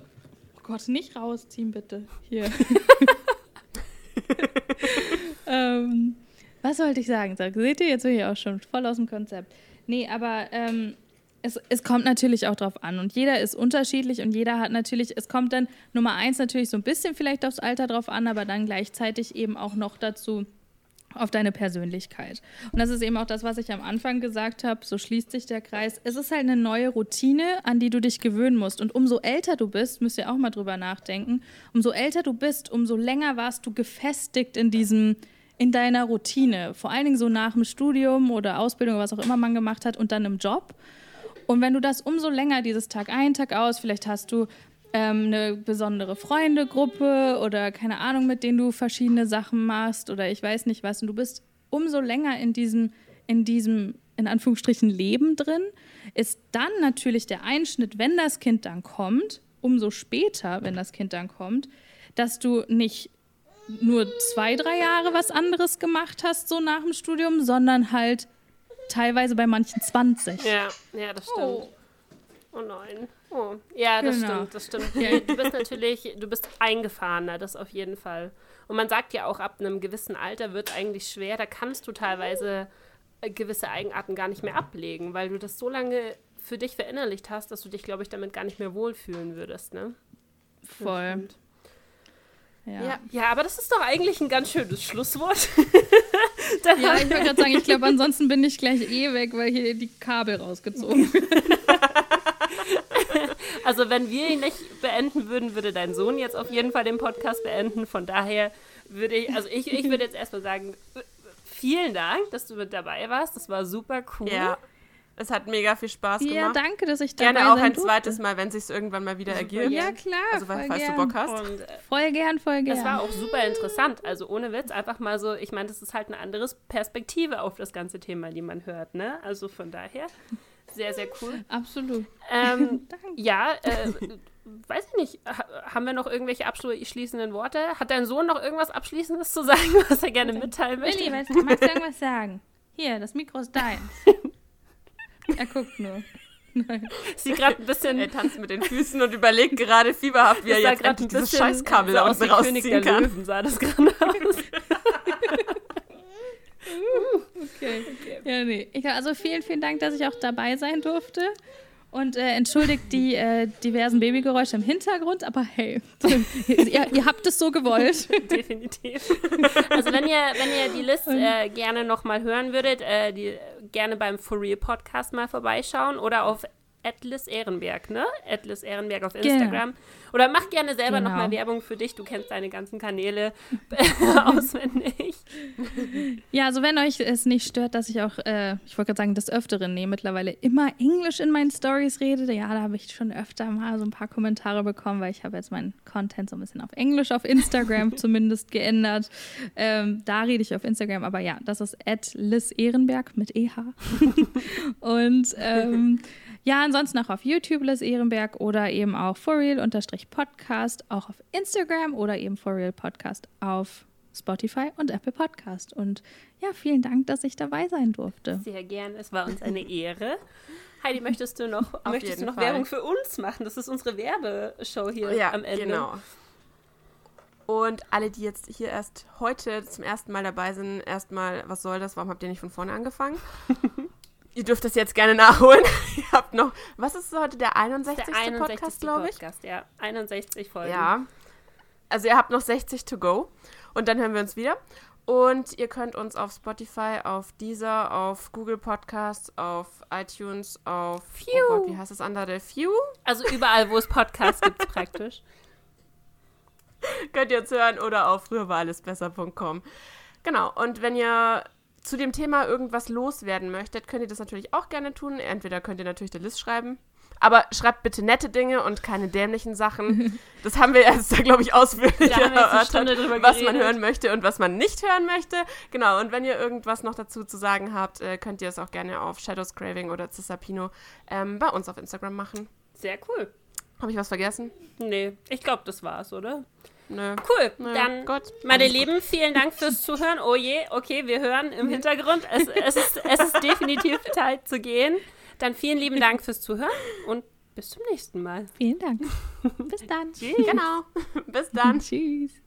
Gott, nicht rausziehen, bitte. Hier. ähm, was wollte ich sagen? Sag, seht ihr, jetzt bin ich auch schon voll aus dem Konzept. Nee, aber ähm, es, es kommt natürlich auch drauf an und jeder ist unterschiedlich und jeder hat natürlich, es kommt dann Nummer eins natürlich so ein bisschen vielleicht aufs Alter drauf an, aber dann gleichzeitig eben auch noch dazu, auf deine Persönlichkeit. Und das ist eben auch das, was ich am Anfang gesagt habe, so schließt sich der Kreis. Es ist halt eine neue Routine, an die du dich gewöhnen musst. Und umso älter du bist, müsst ihr auch mal drüber nachdenken, umso älter du bist, umso länger warst du gefestigt in diesem, in deiner Routine. Vor allen Dingen so nach dem Studium oder Ausbildung, was auch immer man gemacht hat und dann im Job. Und wenn du das umso länger, dieses Tag ein, Tag aus, vielleicht hast du ähm, eine besondere Freundegruppe oder keine Ahnung, mit denen du verschiedene Sachen machst oder ich weiß nicht was. Und du bist umso länger in diesem, in diesem, in Anführungsstrichen, Leben drin, ist dann natürlich der Einschnitt, wenn das Kind dann kommt, umso später, wenn das Kind dann kommt, dass du nicht nur zwei, drei Jahre was anderes gemacht hast, so nach dem Studium, sondern halt teilweise bei manchen 20. Ja, ja, das stimmt. Oh. Oh, nein. Oh. Ja, das Genau. stimmt, das stimmt. Ja, du bist natürlich, du bist eingefahrener, das auf jeden Fall. Und man sagt ja auch, ab einem gewissen Alter wird eigentlich schwer, da kannst du teilweise äh, gewisse Eigenarten gar nicht mehr ablegen, weil du das so lange für dich verinnerlicht hast, dass du dich, glaube ich, damit gar nicht mehr wohlfühlen würdest, ne? Voll. Ja. Ja. ja, aber das ist doch eigentlich ein ganz schönes Schlusswort. Ja, ich wollte gerade sagen, ich glaube, ansonsten bin ich gleich eh weg, weil hier die Kabel rausgezogen werden. Also wenn wir ihn nicht beenden würden, würde dein Sohn jetzt auf jeden Fall den Podcast beenden. Von daher würde ich, also ich, ich würde jetzt erstmal sagen, vielen Dank, dass du mit dabei warst. Das war super cool. Ja. Es hat mega viel Spaß Ja, gemacht. danke, dass ich dabei Gerne auch sein ein durfte. zweites Mal, wenn sich irgendwann mal wieder ergibt. Ja, klar. Also voll falls du gern. Bock hast. Und äh, Voll gern, voll gern. es war auch super interessant. Also ohne Witz, einfach mal so, ich meine, das ist halt eine andere Perspektive auf das ganze Thema, die man hört, ne? Also von daher, sehr, sehr cool. Absolut. Ähm, Danke. ja, äh, weiß ich nicht, ha haben wir noch irgendwelche abschließenden Worte? Hat dein Sohn noch irgendwas Abschließendes zu sagen, was er gerne mitteilen möchte? Willi, was, magst du irgendwas sagen? Hier, das Mikro ist dein. er guckt nur. Nein. Sie gerade ein bisschen. Er tanzt mit den Füßen und überlegt gerade fieberhaft, wie er jetzt endlich dieses Scheißkabel da unten rausziehen kann. Löwen sah das gerade aus. Okay. okay. Ja, nee. Ich, also vielen, vielen Dank, dass ich auch dabei sein durfte. Und äh, entschuldigt die äh, diversen Babygeräusche im Hintergrund, aber hey, ihr, ihr, habt es so gewollt. Definitiv. Also wenn ihr, wenn ihr die List äh, gerne nochmal hören würdet, äh, die, gerne beim For Real Podcast mal vorbeischauen oder auf Atlas Ehrenberg, ne? Atlas Ehrenberg auf genau. Instagram. Genau. Oder mach gerne selber genau. nochmal Werbung für dich. Du kennst deine ganzen Kanäle auswendig. Ja, also wenn euch es nicht stört, dass ich auch, äh, ich wollte gerade sagen, des Öfteren, nee, mittlerweile immer Englisch in meinen Stories rede. Ja, da habe ich schon öfter mal so ein paar Kommentare bekommen, weil ich habe jetzt meinen Content so ein bisschen auf Englisch auf Instagram zumindest geändert. Ähm, da rede ich auf Instagram, aber ja, das ist Liz Ehrenberg mit EH. Und ähm, ja, ansonsten auch auf YouTube Les Ehrenberg oder eben auch forreal-podcast, auch auf Instagram oder eben forreal podcast auf Spotify und Apple Podcast. Und ja, vielen Dank, dass ich dabei sein durfte. Sehr gern, es war uns eine Ehre. Heidi, möchtest du noch, möchtest du noch Werbung für uns machen? Das ist unsere Werbeshow hier ja, am Ende. Genau. Und alle, die jetzt hier erst heute zum ersten Mal dabei sind, erstmal, was soll das? Warum habt ihr nicht von vorne angefangen? Ihr dürft es jetzt gerne nachholen. ihr habt noch, was ist heute der 61. Der 61. Podcast, glaube ich? Podcast, ja. 61 Folgen. Ja. Also ihr habt noch 60 to go. Und dann hören wir uns wieder. Und ihr könnt uns auf Spotify, auf Deezer, auf Google Podcasts, auf iTunes, auf Phew. Oh Gott, wie heißt das andere? Phew? Also überall, wo es Podcasts gibt, praktisch. könnt ihr uns hören oder auf früherwarallesbesser.com. Genau, und wenn ihr zu dem Thema irgendwas loswerden möchtet, könnt ihr das natürlich auch gerne tun. Entweder könnt ihr natürlich der List schreiben. Aber schreibt bitte nette Dinge und keine dämlichen Sachen. Das haben wir erst da, glaube ich, ausführlich erörtert, was man hören möchte und was man nicht hören möchte. Genau, und wenn ihr irgendwas noch dazu zu sagen habt, äh, könnt ihr es auch gerne auf Shadows Craving oder Cisapino ähm, bei uns auf Instagram machen. Sehr cool. Habe ich was vergessen? Nee, ich glaube, das war's, oder? Nö. Cool. Nö. Dann, Gott. meine Lieben, vielen Dank fürs Zuhören. Oh je, okay, wir hören im Hintergrund. Es, es, ist, es ist definitiv Zeit zu gehen. Dann vielen lieben Dank fürs Zuhören und bis zum nächsten Mal. Vielen Dank. Bis dann. Tschüss. Genau. Bis dann. Tschüss.